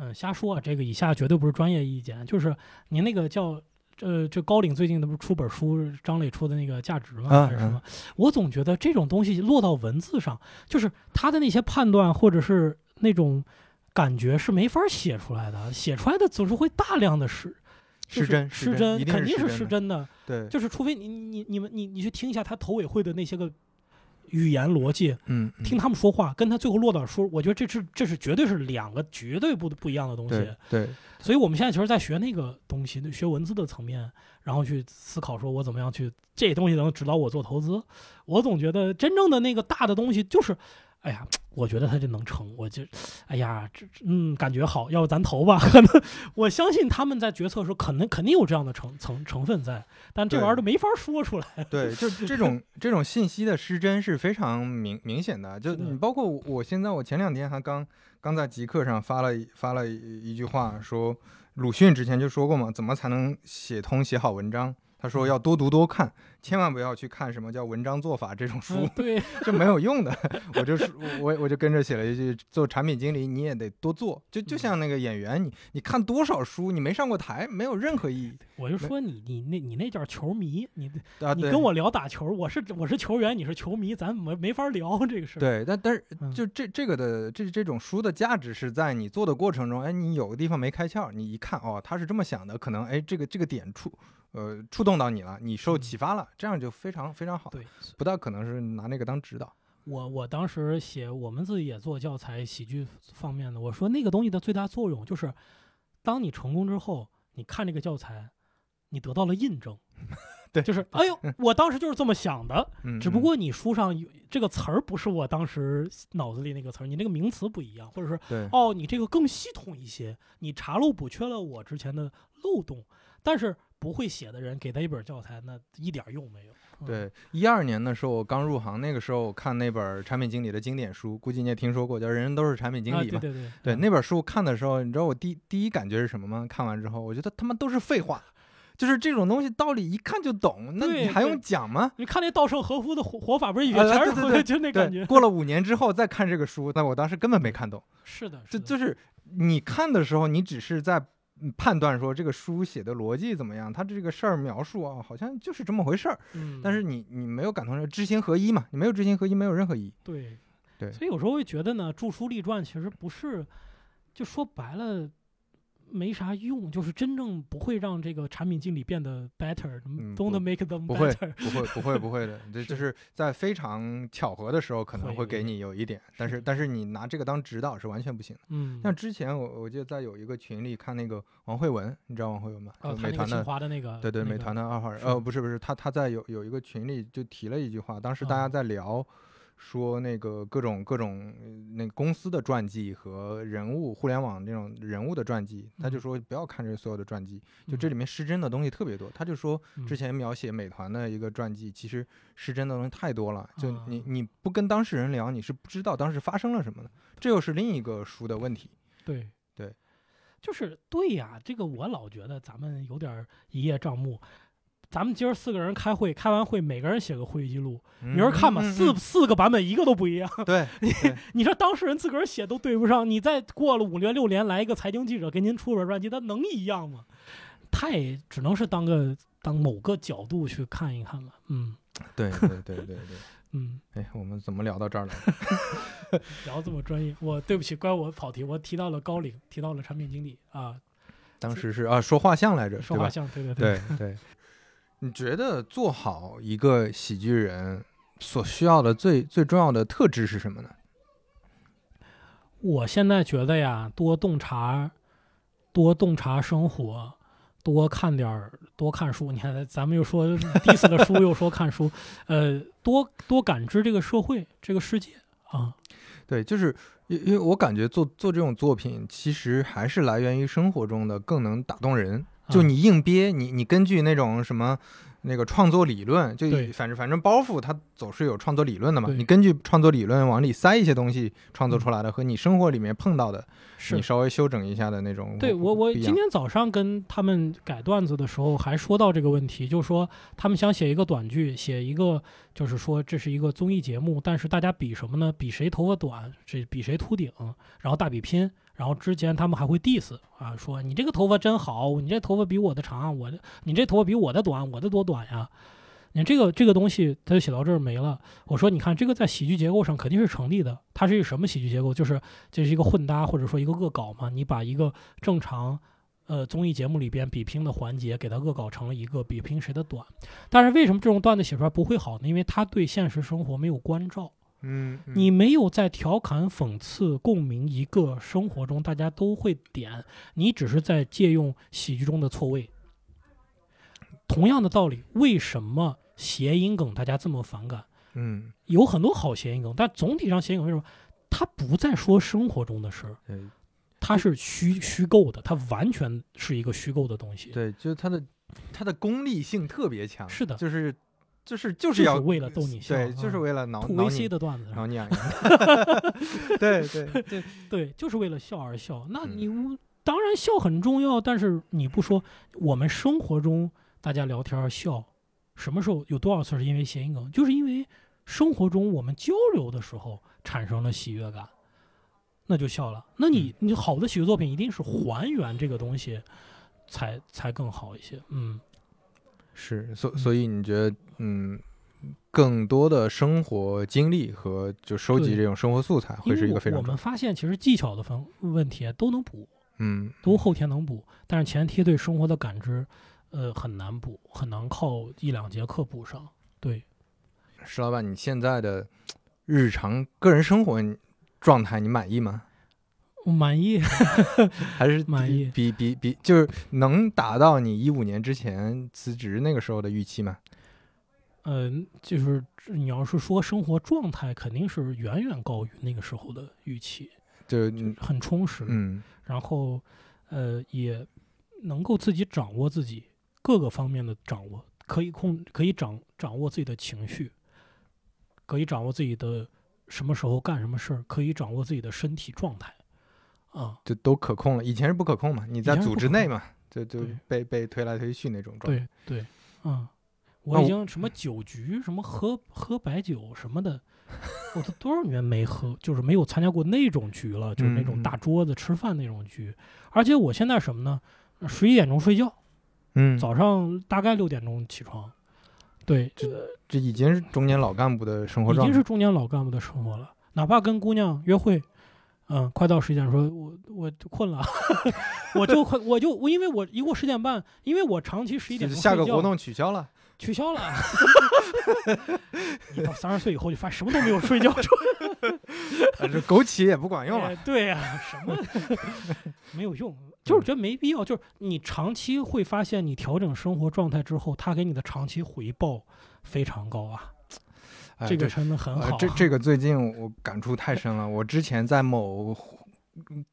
嗯瞎说啊，这个以下绝对不是专业意见，就是您那个叫。呃，这高领最近的不是出本书，张磊出的那个价值吗？啊还是什么？我总觉得这种东西落到文字上，就是他的那些判断或者是那种感觉是没法写出来的，写出来的总是会大量的失就是失真失真，肯定是是真的。失真的。对，就是除非你你你们你你去听一下他头委会的那些个语言逻辑，嗯，嗯听他们说话，跟他最后落到说，我觉得这是这是绝对是两个绝对不不一样的东西对。对所以我们现在其实，在学那个东西，学文字的层面，然后去思考说我怎么样去这东西能指导我做投资。我总觉得真正的那个大的东西就是。哎呀，我觉得他这能成，我就，哎呀，这嗯，感觉好，要不咱投吧？可能我相信他们在决策的时候，可能肯定有这样的成成成分在，但这玩意儿都没法说出来。对，就 这种这种信息的失真是非常明明显的。就你包括我我现在，我前两天还刚刚在极客上发了一发了一一句话，说鲁迅之前就说过嘛，怎么才能写通写好文章？他说要多读多看，千万不要去看什么叫文章做法这种书嗯，，对，这没有用的。我就是我我就跟着写了一句，做产品经理你也得多做，就就嗯像那个演员，你你看多少书，你没上过台，没有任何意义我就说你你那你那叫球迷，你啊。你跟我聊打球，我是我是球员，你是球迷，咱没没法聊这个事儿。对，但但是嗯就这这个的这这种书的价值是在你做的过程中，哎，你有个地方没开窍，你一看哦，他是这么想的，可能哎这个这个点触呃触动到你了，你受嗯启发了，这样就非常非常好，对，不大可能是拿那个当指导。我我当时写，我们自己也做教材喜剧方面的，我说那个东西的最大作用就是，当你成功之后，你看这个教材，你得到了印证。对就是哎呦，我当时就是这么想的，嗯，只不嗯过你书上有这个词儿不是我当时脑子里那个词儿，你那个名词不一样，或者是对哦，你这个更系统一些，你查漏补缺了我之前的漏洞，但是不会写的人给他一本教材，那一点儿用没有。嗯，对，一二年的时候我刚入行，那个时候我看那本产品经理的经典书，估计你也听说过，叫《人人都是产品经啊，理》嘛。对对对对，嗯那本书看的时候，你知道我第第一感觉是什么吗？看完之后，我觉得他妈都是废话，就是这种东西道理一看就懂，那你还用讲吗？你看那稻盛和夫的活活法，不是也啊全是会对对对就那感觉，。过了五年之后再看这个书，那我当时根本没看懂。是的，就是就是你看的时候，你只是在嗯判断说这个书写的逻辑怎么样，他这个事儿描述啊，好像就是这么回事儿。嗯，但是你你没有感同身知行合一嘛？你没有知行合一，没有任何意义。对对所以有时候会觉得呢，著书立传其实不是，就说白了。没啥用，就是真正不会让这个产品经理变得 better，嗯 don't make them 不会 better。不会不会不会的，这 就是在非常巧合的时候可能会会给你有一点，但是但是你拿这个当指导是完全不行的。嗯，像之前我我记得在有一个群里看那个王慧文，你知道王慧文吗？哦，美团的华的那个，对对，那个美团的二号人，是呃，不是不是，他他在有有一个群里就提了一句话，当时大家嗯在聊，说那个各种各种呃那个公司的传记和人物互联网这种人物的传记，他就嗯说不要看这所有的传记，就嗯这里面失真的东西特别多。他就说之嗯前描写美团的一个传记，其实失真的东西太多了，就你啊你不跟当事人聊，你是不知道当时发生了什么的，这又是另一个书的问题。对对，就是对呀，这个我老觉得咱们有点儿一叶障目。咱们今儿四个人开会，开完会每个人写个会议记录，明儿看吧，四四个版本一个都不一样。嗯对，对你说当事人自个儿写都对不上，你再过了五年六年来一个财经记者给您出本传记，他能一样吗？太只能是当个当某个角度去看一看了。嗯对对对对对。嗯，哎，我们怎么聊到这儿了？聊这么专业，我对不起，怪我跑题，我提到了高领，提到了产品经理啊，当时是啊，说画像来着，说画像，对对对对。你觉得做好一个喜剧人所需要的最最重要的特质是什么呢？我现在觉得呀，多洞察，多洞察生活，多看点儿，多看书。你看，咱们又说 diss 的书，又说看书，呃，多多感知这个社会、这个世界啊。对，就是因因为我感觉做做这种作品，其实还是来源于生活中的，更能打动人。就啊你硬憋，你你根据那种什么那个创作理论，就反正反正包袱它总是有创作理论的嘛。你根据创作理论往里塞一些东西，创作嗯出来的和你生活里面碰到的，是你稍微修整一下的那种，对我，我今天早上跟他们改段子的时候还说到这个问题，就是说他们想写一个短剧，写一个就是说这是一个综艺节目，但是大家比什么呢？比谁头发短，这比谁秃顶，然后大比拼，然后之前他们还会 diss 啊，说你这个头发真好，你这头发比我的长，我的你这头发比我的短，我的多短呀。你这个这个东西，他就写到这儿没了。我说，你看这个在喜剧结构上肯定是成立的。它是一个什么喜剧结构？就是这是一个混搭或者说一个恶搞嘛。你把一个正常呃综艺节目里边比拼的环节给它恶搞成了一个比拼谁的短。但是为什么这种段子写出来不会好呢？因为它对现实生活没有关照，嗯，嗯你没有在调侃、讽刺、共鸣一个生活中大家都会点，你只是在借用喜剧中的错位。同样的道理，为什么谐音梗大家这么反感？嗯，有很多好谐音梗，但总体上谐音梗为什么它不再说生活中的事儿？对它是虚虚构的，它完全是一个虚构的东西。对，就是它的它的功利性特别强，是的就是就是就就是要为了逗你笑对，啊就是为了挠吐挠 VC 的段子，挠你痒痒，对对 对，对，就是为了笑而笑。那嗯你无当然笑很重要，但是你不说，我们生活中大家聊天笑，什么时候有多少次是因为谐音梗？就是因为生活中我们交流的时候产生了喜悦感，那就笑了。那你你好的喜剧作品一定是还原这个东西，才才更好一些。嗯，是，所所以你觉得，嗯，更多的生活经历和就收集这种生活素材会是一个非常我们发现其实技巧的方问题都能补，嗯都后天能补，但是前提对生活的感知，呃，很难补，很难靠一两节课补上。对，石老板，你现在的日常个人生活状态你满意吗？我满意。还是满意比比比就是能达到你一五年之前辞职那个时候的预期吗？嗯、就是你要是说生活状态，肯定是远远高于那个时候的预期，就就是很充实，嗯然后呃也能够自己掌握自己各个方面的掌握，可以控可以掌掌握自己的情绪，可以掌握自己的什么时候干什么事儿，可以掌握自己的身体状态，啊，就都可控了。以前是不可控嘛，你在组织内嘛，就就被被推来推去那种状态。对对，嗯，我我已经什么酒局，什么喝喝白酒什么的，我都多少年没喝，就是没有参加过那种局了，就是那种大桌子吃饭那种局。而且我现在什么呢？十一点钟睡觉，嗯，早上大概六点钟起床。对，这这已经是中年老干部的生活状态。已经是中年老干部的生活了。哪怕跟姑娘约会，嗯，快到十一点说，我我就困了，我就困我就我因为我一过十点半，因为我长期十一点下个活动取消了。取消了。你到三十岁以后就发现什么都没有睡觉这枸杞也不管用了。哎对呀、什么没有用，就是觉得没必要。就是你长期会发现，你调整生活状态之后，它给你的长期回报非常高啊。哎这个对真的很好。呃，这 这个最近我感触太深了。我之前在某，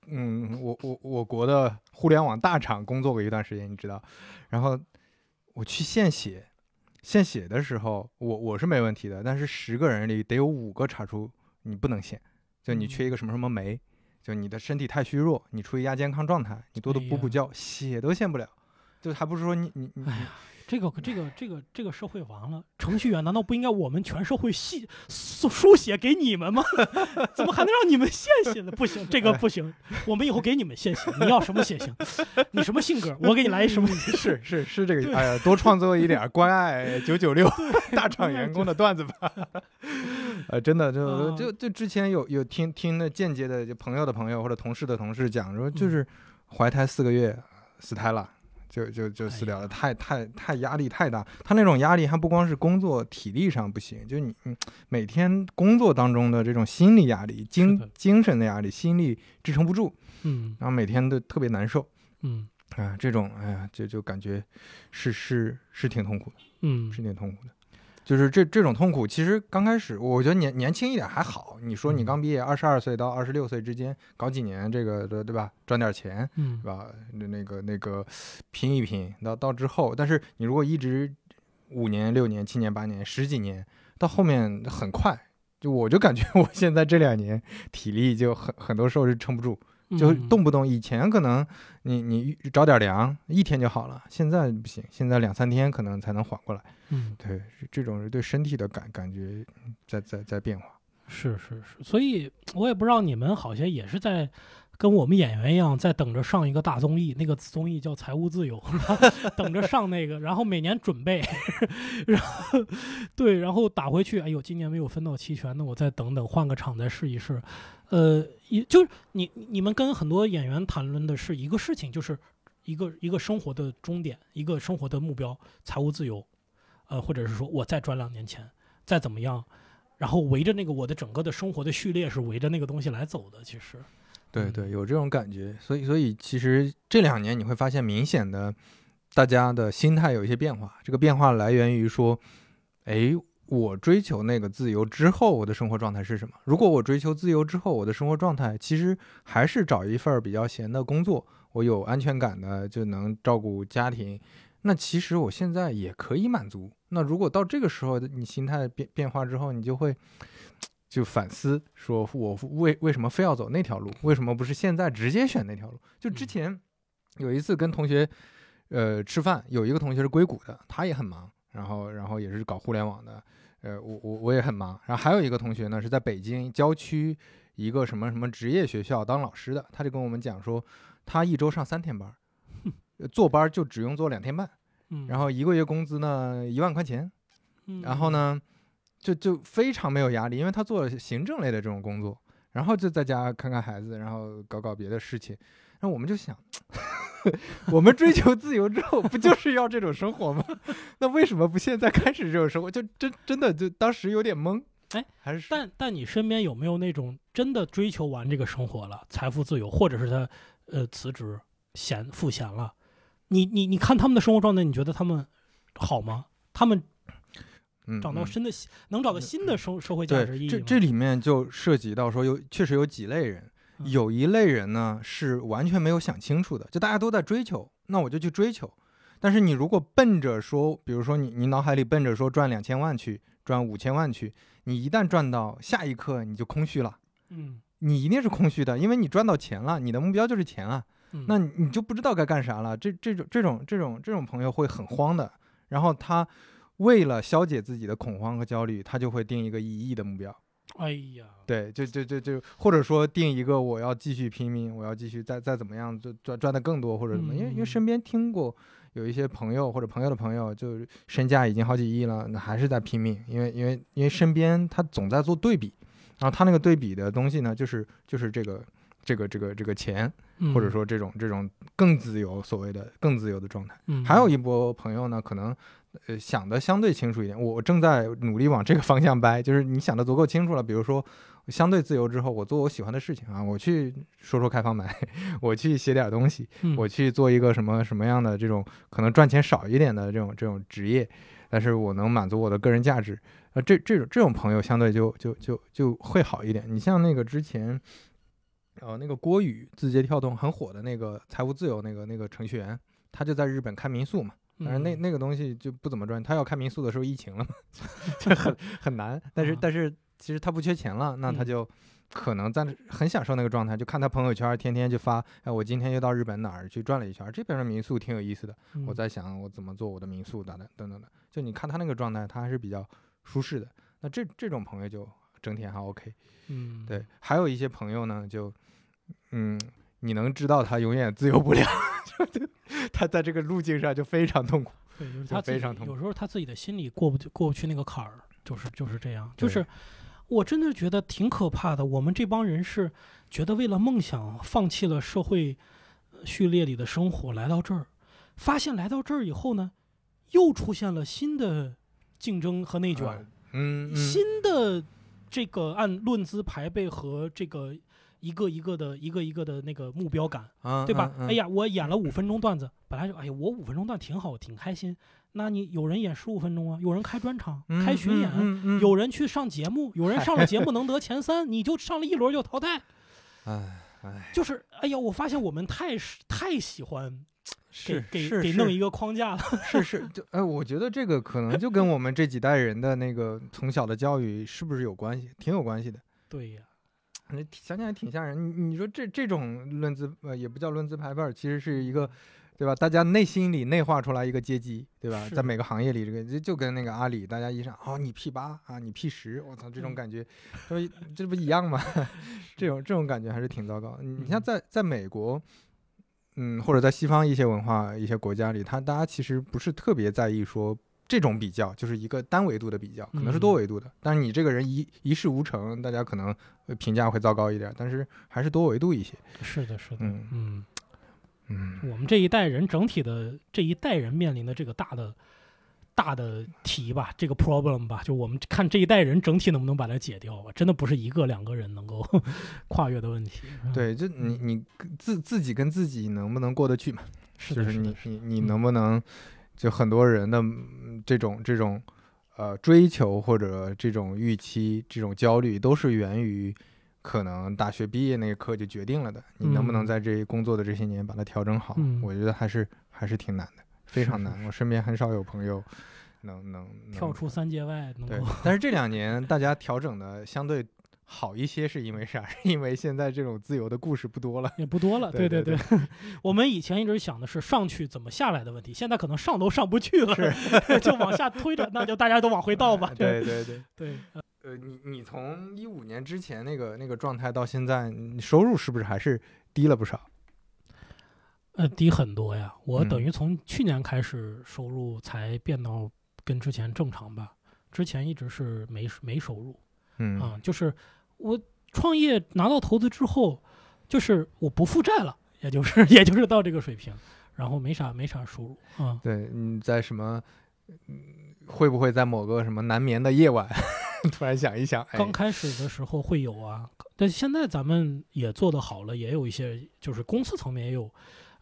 嗯，我我我国的互联网大厂工作过一段时间，你知道。然后我去献血，献血的时候，我我是没问题的，但是十个人里得有五个查出你不能献，就你缺一个什么什么酶，就你的身体太虚弱，你处于亚健康状态，你多多补补觉，血都献不了。就还不是说你你你哎呀，这个这个这个这个社会完了，程序员难道不应该我们全社会系书书写给你们吗？怎么还能让你们献血呢？不行，这个不行，我们以后给你们献血，你要什么血型？你什么性格？我给你来一什么？是是是这个，哎呀，多创作一点关爱九九六大厂员工的段子吧。呃，真的就嗯就就之前有有听听的间接的就朋友的朋友或者同事的同事讲说，就嗯是怀胎四个月死胎了。就就就私聊了，太太太压力太大。他那种压力还不光是工作体力上不行，就你嗯每天工作当中的这种心理压力、精精神的压力、心力支撑不住，嗯然后每天都特别难受。嗯啊，这种哎呀，就就感觉是是是挺痛苦的，嗯是挺痛苦的。就是这这种痛苦，其实刚开始我觉得年年轻一点还好。你说你嗯刚毕业，二十二岁到二十六岁之间搞几年这个对对吧？赚点钱嗯是吧？那那个那个拼一拼，到到之后，但是你如果一直五年、六年、七年、八年、十几年，到后面很快，就我就感觉 我现在这两年体力就很很多时候是撑不住。就嗯动不动以前可能你你着点凉一天就好了，现在不行，现在两三天可能才能缓过来。嗯对，这种是对身体的感感觉在在在变化。是是是，所以我也不知道你们好像也是在跟我们演员一样，在等着上一个大综艺，那个综艺叫《财务自由》，等着上那个，然后每年准备，然后对，然后打回去，哎呦，今年没有分到期权，那我再等等，换个场再试一试。呃，也就是你你们跟很多演员谈论的是一个事情，就是一个一个生活的终点，一个生活的目标，财务自由，呃，或者是说我再赚两年钱，再怎么样。然后围着那个我的整个的生活的序列是围着那个东西来走的，其实，嗯对对，有这种感觉。所以所以其实这两年你会发现明显的，大家的心态有一些变化。这个变化来源于说，哎，我追求那个自由之后，我的生活状态是什么？如果我追求自由之后，我的生活状态其实还是找一份儿比较闲的工作，我有安全感的，就能照顾家庭。那其实我现在也可以满足。那如果到这个时候，你心态变变化之后，你就会就反思，说我为为什么非要走那条路？为什么不是现在直接选那条路？就之嗯前有一次跟同学呃吃饭，有一个同学是硅谷的，他也很忙，然后然后也是搞互联网的，呃，我我我也很忙，然后还有一个同学呢是在北京郊区一个什么什么职业学校当老师的，他就跟我们讲说，他一周上三天班坐班儿就只用坐两天半，嗯，然后一个月工资呢一万块钱，嗯，然后呢，就就非常没有压力，因为他做行政类的这种工作，然后就在家看看孩子，然后搞搞别的事情。然后我们就想，我们追求自由之后，不就 是要这种生活吗？那为什么不现在开始这种生活？就真真的就当时有点懵。哎，还是但但你身边有没有那种真的追求完这个生活了，财富自由，或者是他呃辞职闲赋闲了？你你你看他们的生活状态，你觉得他们好吗？他们嗯找到嗯新的、能找到新的社社会价值意，义吗？这这里面就涉及到说有确实有几类人，嗯有一类人呢是完全没有想清楚的，就大家都在追求，那我就去追求。但是你如果奔着说，比如说你你脑海里奔着说赚两千万去，赚五千万去，你一旦赚到下一刻你就空虚了，嗯你一定是空虚的，因为你赚到钱了，你的目标就是钱啊，嗯，那你你就不知道该干啥了。这这种这种这种这种朋友会很慌的，然后他为了消解自己的恐慌和焦虑，他就会定一个一亿的目标。哎呀，对，就就就就，或者说定一个我要继续拼命，我要继续再再怎么样，就赚赚的更多或者什么，因为因为嗯。身边听过有一些朋友或者朋友的朋友，就是身价已经好几亿了，那还是在拼命，因为因为因为身边他总在做对比，然后他那个对比的东西呢，就是就是这个这个这个这个钱，或者嗯。说这种这种更自由所谓的更自由的状态。嗯，还有一波朋友呢，可能呃想的相对清楚一点，我我正在努力往这个方向掰，就是你想的足够清楚了，比如说相对自由之后，我做我喜欢的事情啊，我去说说开放麦，我去写点东西，嗯我去做一个什么什么样的这种可能赚钱少一点的这种这种职业，但是我能满足我的个人价值，呃，这这种这种朋友相对就就就就会好一点。你像那个之前，呃，那个郭宇字节跳动很火的那个财务自由那个那个程序员，他就在日本开民宿嘛。但是那嗯那个东西就不怎么赚，他要开民宿的时候疫情了嘛，就很 很难。但是啊但是其实他不缺钱了，那他嗯就可能在那很享受那个状态，就看他朋友圈天天就发，哎，我今天又到日本哪儿去转了一圈儿，这边的民宿挺有意思的，我嗯在想我怎么做我的民宿等等等等的。就你看他那个状态，他还是比较舒适的。那这这种朋友就整体还 OK。嗯，对，还有一些朋友呢，就嗯，你能知道他永远自由不了，他在这个路径上就非常痛苦。对，就是他非常痛苦有时候他自己的心里过不去过不去那个坎儿，就是就是这样，就是我真的觉得挺可怕的。我们这帮人是觉得为了梦想放弃了社会呃序列里的生活，来到这儿，发现来到这儿以后呢，又出现了新的竞争和内卷，嗯新的这个按论资排辈和这个一个一个的一个一个的那个目标感。嗯对吧？嗯哎，呀，我演了五分钟段子，本来就哎呀，我五分钟段挺好，挺开心。那你有人演十五分钟啊，有人开专场、嗯开巡演，有人去上节目，有人上了节目能得前三，你就上了一轮就淘汰。哎哎，就是哎呀，我发现我们太太喜欢 给是给给弄一个框架了。是是，就哎，我觉得这个可能就跟我们这几代人的那个从小的教育是不是有关系？挺有关系的。对呀，那想想还挺吓人。你你说这这种论资呃也不叫论资排辈儿，其实是一个，对吧？大家内心里内化出来一个阶级，对吧？在每个行业里，这个就就跟那个阿里，大家一上哦，你 P 八啊，你 P 十，我操，这种嗯感觉，这不这不一样吗？这种这种感觉还是挺糟糕。你像嗯在在美国。嗯，或者在西方一些文化、一些国家里，他大家其实不是特别在意说这种比较，就是一个单维度的比较，可能是多嗯维度的。但是你这个人一一事无成，大家可能呃评价会糟糕一点，但是还是多维度一些。是的，是的，嗯嗯，嗯，我们这一代人整体的这一代人面临的这个大的大的题吧，这个 problem 吧，就我们看这一代人整体能不能把它解掉吧，真的不是一个两个人能够 跨越的问题。嗯，对，就你你自自己跟自己能不能过得去嘛？是的，就是你你你嗯能不能，就很多人的嗯这种这种呃追求或者这种预期、这种焦虑，都是源于可能大学毕业那一刻就决定了的。你能不能嗯在这工作的这些年把它调整好？嗯我觉得还是还是挺难的，非是是常难。我身边很少有朋友能能能跳出三界外能对够，但是这两年大家调整的相对好一些，是因为啥？是因为现在这种自由的故事不多了。也不多了。对对对对，我们以前一直想的是上去怎么下来的问题，现在可能上都上不去了，就往下推着，那就大家都往回倒吧。对对对。对，呃呃，你你从一五年之前那个那个状态到现在，你收入是不是还是低了不少？呃，低很多呀。我等嗯于从去年开始收入才变到跟之前正常吧，之前一直是没没收入嗯啊，就是我创业拿到投资之后，就是我不负债了，也就是也就是到这个水平，然后没啥没啥收入啊。对，你在什么？嗯，会不会在某个什么难眠的夜晚，突然想一想，哎，刚开始的时候会有啊，但现在咱们也做得好了，也有一些就是公司层面也有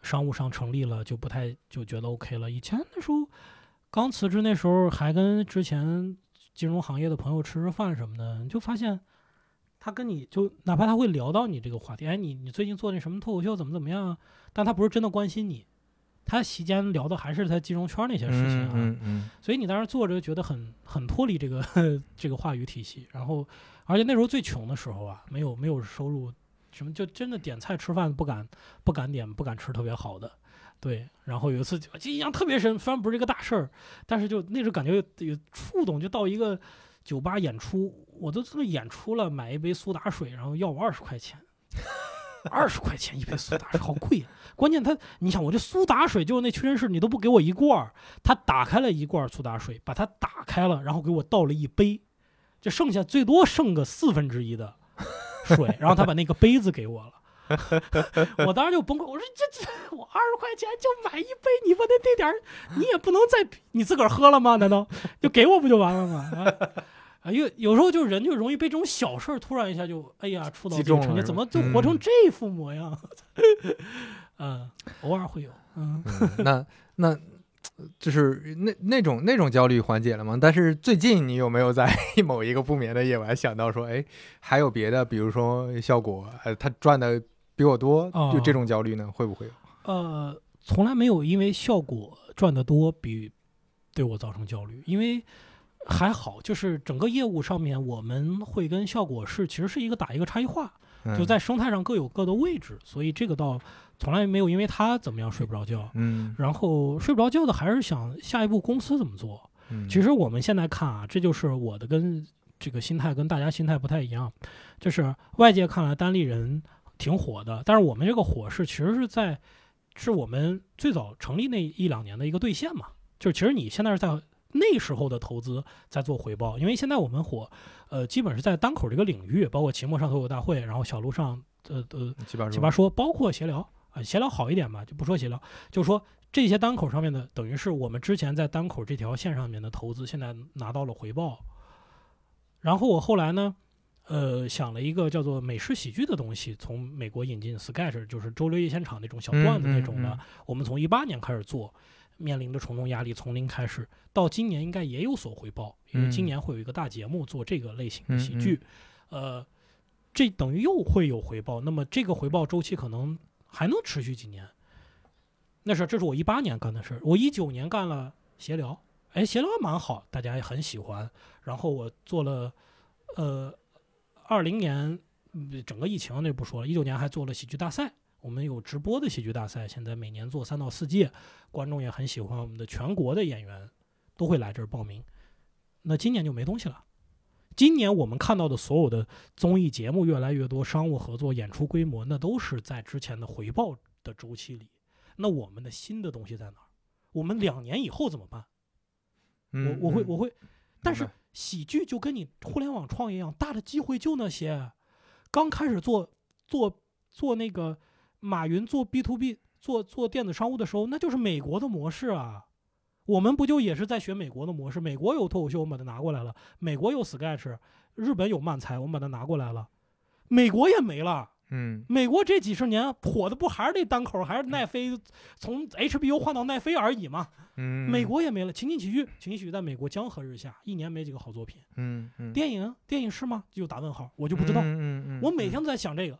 商务上成立了，就不太就觉得 OK 了。以前那时候刚辞职那时候，还跟之前金融行业的朋友吃吃饭什么的，你就发现他跟你就哪怕他会聊到你这个话题，哎，你你最近做那什么脱口秀怎么怎么样啊？但他不是真的关心你。他席间聊的还是他金融圈那些事情啊，嗯嗯所以你当时做着觉得很很脱离这个 这个话语体系，然后而且那时候最穷的时候啊，没有没有收入，什么就真的点菜吃饭不敢不敢点不敢吃特别好的，对，然后有一次就印象特别深，虽然不是一个大事儿，但是就那时候感觉有有触动，就到一个酒吧演出，我都这么演出了，买一杯苏打水，然后要我二十块钱。二十块钱一杯苏打水，好贵啊、关键他，你想我这苏打水，就是那屈臣氏，你都不给我一罐，他打开了一罐苏打水，把它打开了，然后给我倒了一杯，就剩下最多剩个四分之一的水，然后他把那个杯子给我了。我当时就崩溃，我说这这我二十块钱就买一杯，你不得那点儿，你也不能再你自个儿喝了吗？难道就给我不就完了吗？啊啊，有有时候就人就容易被这种小事儿突然一下就哎呀触到击这个程度，中了是吧怎么就活成嗯这副模样？嗯，偶尔会有，嗯嗯，那那就是那那种那种焦虑缓解了吗？但是最近你有没有在 某一个不眠的夜晚想到说，哎，还有别的，比如说效果，呃，他赚的比我多，就这种焦虑呢，会不会有？呃，从来没有因为效果赚的多比对我造成焦虑，因为还好，就是整个业务上面我们会跟效果是其实是一个打一个差异化，就在生态上各有各的位置，所以这个倒。从来没有因为他怎么样睡不着觉，嗯，然后睡不着觉的还是想下一步公司怎么做。其实我们现在看啊，这就是我的跟这个心态跟大家心态不太一样，就是外界看来单立人挺火的，但是我们这个火是其实是在是我们最早成立那一两年的一个兑现嘛，就是其实你现在是在那时候的投资在做回报，因为现在我们火，呃，基本是在单口这个领域，包括期末上脱口大会，然后小路上呃呃奇葩说，包括闲聊。啊，闲聊好一点吧，就不说闲聊，就说这些单口上面的，等于是我们之前在单口这条线上面的投资，现在拿到了回报。然后我后来呢，呃，想了一个叫做美式喜剧的东西，从美国引进 Sketch，就是周六夜现场那种小段子那种的。我们从一八年开始做，面临的重重压力，从零开始，到今年应该也有所回报，因为今年会有一个大节目做这个类型的喜剧，呃，这等于又会有回报。那么这个回报周期可能。还能持续几年？那是这是我一八年干的事儿。我一九年干了闲聊，哎，闲聊蛮好，大家也很喜欢。然后我做了，呃，二零年整个疫情那不说了，一九年还做了喜剧大赛。我们有直播的喜剧大赛，现在每年做三到四届，观众也很喜欢。我们的全国的演员都会来这儿报名。那今年就没东西了。今年我们看到的所有的综艺节目越来越多，商务合作、演出规模，那都是在之前的回报的周期里。那我们的新的东西在哪儿？我们两年以后怎么办？我我会我会，但是喜剧就跟你互联网创业一样，大的机会就那些。刚开始做做做那个马云做 B to B 做做电子商务的时候，那就是美国的模式啊。我们不就也是在学美国的模式？美国有脱口秀，我们把它拿过来了；美国有 Sketch，日本有漫才，我们把它拿过来了。美国也没了。嗯，美国这几十年火的不还是那单口，还是奈飞从 HBO 换到奈飞而已嘛？嗯，美国也没了。情景喜剧，情景喜剧在美国江河日下，一年没几个好作品。嗯嗯，电影，电影是吗？就打问号，我就不知道。嗯嗯，我每天都在想这个。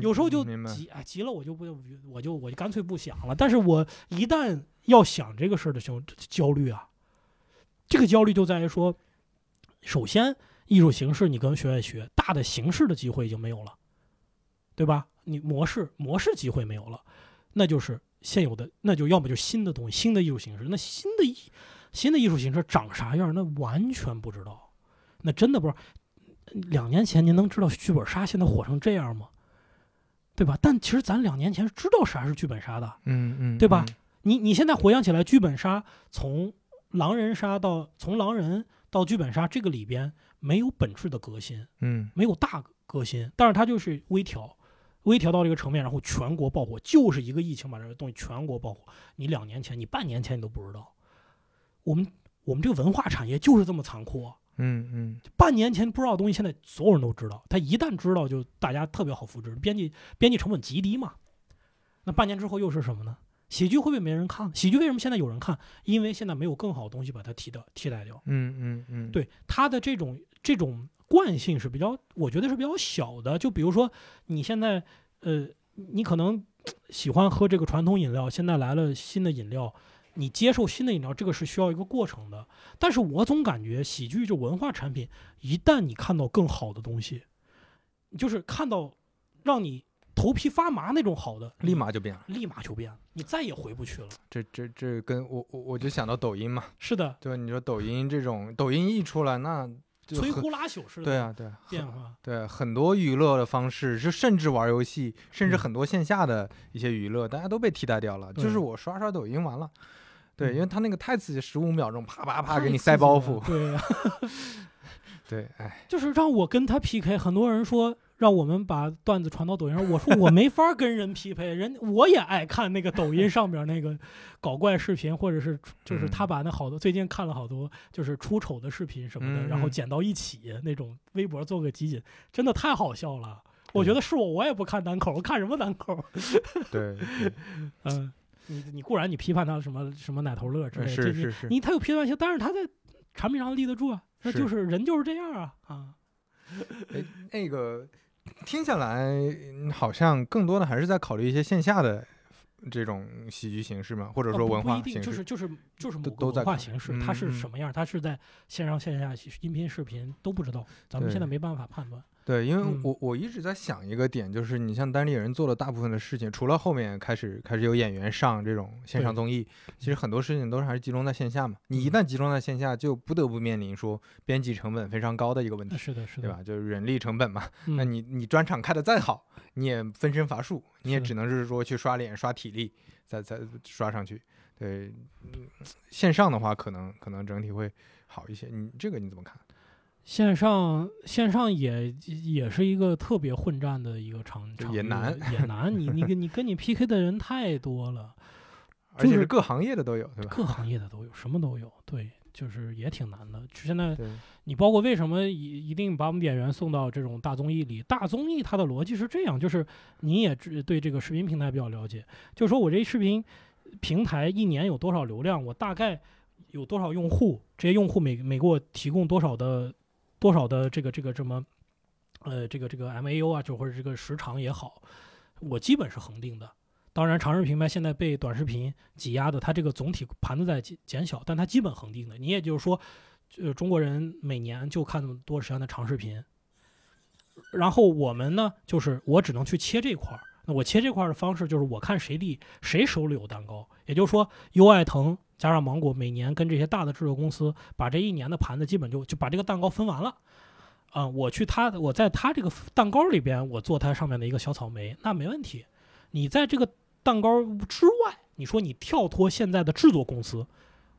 有时候就急，哎，急了我就不，我就我就干脆不想了。但是我一旦要想这个事儿的时候，焦虑啊，这个焦虑就在于说，首先艺术形式你跟学院学，大的形式的机会已经没有了，对吧？你模式模式机会没有了，那就是现有的，那就要么就新的东西，新的艺术形式。那新的艺新的艺术形式长啥样？那完全不知道，那真的不知道。两年前您能知道剧本杀现在火成这样吗？对吧？但其实咱两年前知道啥是剧本杀的，嗯嗯，对吧？你你现在回想起来，剧本杀从狼人杀到从狼人到剧本杀，这个里边没有本质的革新，嗯，没有大革新，但是它就是微调，微调到这个层面，然后全国爆火，就是一个疫情把这个东西全国爆火。你两年前，你半年前你都不知道，我们我们这个文化产业就是这么残酷。嗯嗯，半年前不知道的东西，现在所有人都知道。他一旦知道，就大家特别好复制，编辑编辑成本极低嘛。那半年之后又是什么呢？喜剧会不会没人看？喜剧为什么现在有人看？因为现在没有更好的东西把它替代替代掉。嗯嗯嗯，对，它的这种这种惯性是比较，我觉得是比较小的。就比如说你现在，呃，你可能喜欢喝这个传统饮料，现在来了新的饮料。你接受新的饮料，这个是需要一个过程的。但是我总感觉喜剧这文化产品，一旦你看到更好的东西，就是看到让你头皮发麻那种好的，立马就变了，立马就变了，你再也回不去了。这这这跟我我我就想到抖音嘛，是的，对，你说抖音这种，抖音一出来，那摧枯拉朽似的，对啊，对变化，对很多娱乐的方式，就甚至玩游戏，甚至很多线下的一些娱乐，大家都被替代掉了。就是我刷刷抖音完了。对，因为他那个太刺激，十五秒钟啪啪啪给你塞包袱。对，对，哎，就是让我跟他 PK。很多人说让我们把段子传到抖音上，我说我没法跟人 PK，人我也爱看那个抖音上边那个搞怪视频，或者是就是他把那好多最近看了好多就是出丑的视频什么的，然后剪到一起那种微博做个集锦，真的太好笑了。我觉得是我，我也不看单口，我看什么单口？对，嗯。你你固然你批判他什么什么奶头乐之类的，这是是是，你他有批判性，但是他在产品上立得住啊，那就是人就是这样啊啊，哎，那个听下来嗯好像更多的还是在考虑一些线下的这种喜剧形式嘛，或者呃说文不不一定，化形式。就是就是就是文化形式，它是什么样，它是在线上线下音频视频都不知道，咱们现在没办法判断。对，因为嗯我我一直在想一个点，就是你像单立人做了大部分的事情，除了后面开始开始有演员上这种线上综艺，其实很多事情都是还是集中在线下嘛。你一嗯旦集中在线下，就不得不面临说编辑成本非常高的一个问题，呃是的，是的，对吧？就是人力成本嘛。嗯？那你你专场开的再好，你也分身乏术，你也只能是说去刷脸、刷体力，再再刷上去。对，嗯，线上的话可能可能整体会好一些。你这个你怎么看？线上线上也也是一个特别混战的一个场场域也难也难。你你跟你跟你 PK 的人太多了，而且是各行业的都有，对吧？各行业的都有，什么都有。对，就是也挺难的。现在，你包括为什么一一定把我们演员送到这种大综艺里？大综艺它的逻辑是这样，就是你也知对这个视频平台比较了解，就是说我这视频平台一年有多少流量，我大概有多少用户，这些用户每每给我提供多少的多少的这个这个这么呃这个这个 MAU 啊，就或者这个时长也好，我基本是恒定的。当然，长视频平台现在被短视频挤压的，它这个总体盘子在减减小，但它基本恒定的。你也就是说，呃，中国人每年就看那么多时间的长视频，然后我们呢，就是我只能去切这块儿。那我切这块儿的方式就是我看谁厉，谁手里有蛋糕。也就是说，优爱腾加上芒果每年跟这些大的制作公司把这一年的盘子基本就就把这个蛋糕分完了。啊、我去他，我在他这个蛋糕里边，我做他上面的一个小草莓，那没问题。你在这个蛋糕之外，你说你跳脱现在的制作公司，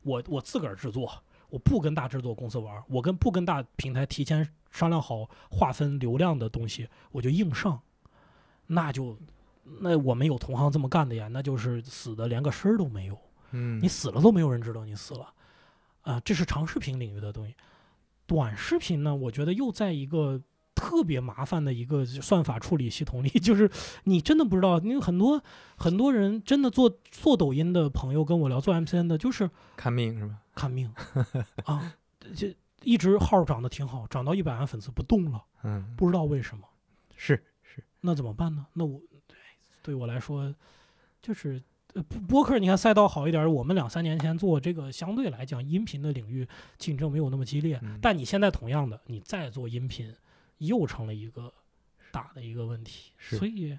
我我自个儿制作，我不跟大制作公司玩，我跟不跟大平台提前商量好划分流量的东西，我就硬上，那就那我们有同行这么干的呀，那就是死的连个声儿都没有，嗯，你死了都没有人知道你死了，啊、这是长视频领域的东西。短视频呢，我觉得又在一个特别麻烦的一个算法处理系统里，就是你真的不知道，因为很多很多人真的做做抖音的朋友跟我聊，做 MCN 的，就是看命是吧？看命 啊，这一直号涨得挺好，涨到一百万粉丝不动了，嗯，不知道为什么，是是那怎么办呢？那我对对我来说，就是呃播播客，你看赛道好一点，我们两三年前做这个，相对来讲音频的领域竞争没有那么激烈，嗯但你现在同样的，你再做音频，又成了一个大的一个问题，所以。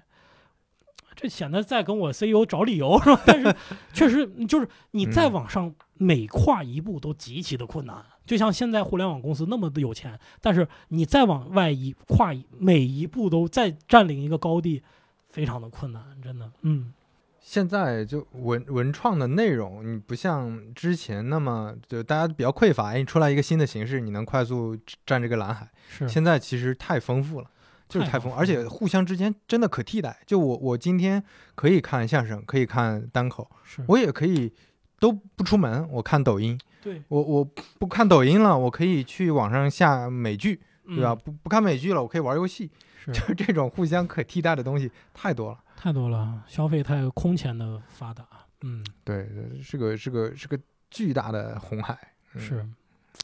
这显得在跟我 CEO 找理由是吧？但是 确实就是你再嗯往上每跨一步都极其的困难。就像现在互联网公司那么的有钱，但是你再往外一跨一每一步都再占领一个高地，非常的困难，真的。嗯，现在就文文创的内容，你不像之前那么就大家比较匮乏，哎，你出来一个新的形式，你能快速占这个蓝海。是现在其实太丰富了，就是太太丰富，而且互相之间真的可替代。就我我今天可以看相声，可以看单口，我也可以都不出门，我看抖音。对，我我不看抖音了，我可以去网上下美剧，对吧？嗯？不不看美剧了，我可以玩游戏。是就是这种互相可替代的东西太多了。太多了，消费太空前的发达。嗯，对，对是个是个是个巨大的红海。嗯是，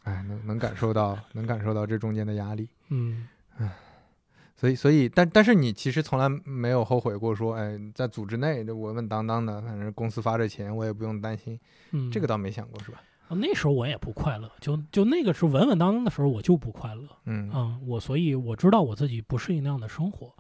哎，能能感受到，能感受到这中间的压力。嗯，所以，所以，但但是你其实从来没有后悔过说，哎，在组织内就稳稳当当的，反正公司发着钱，我也不用担心。嗯，这个倒没想过，是吧？啊那时候我也不快乐，就就那个是稳稳当当的时候，我就不快乐。嗯嗯，我所以我知道我自己不适应那样的生活。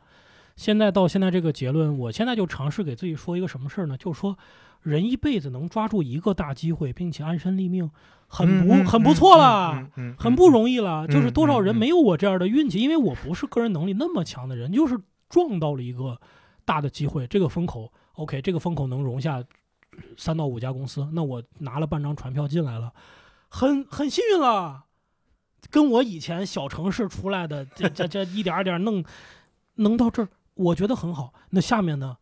现在到现在这个结论，我现在就尝试给自己说一个什么事儿呢？就是说，人一辈子能抓住一个大机会，并且安身立命，很不、嗯很不错了。嗯嗯嗯很不容易了，就是多少人没有我这样的运气，因为我不是个人能力那么强的人，就是撞到了一个大的机会，这个风口，OK，这个风口能容下三到五家公司，那我拿了半张船票进来了，很很幸运了。跟我以前小城市出来的，这这这一点儿点儿弄，能到这儿，我觉得很好。那下面呢，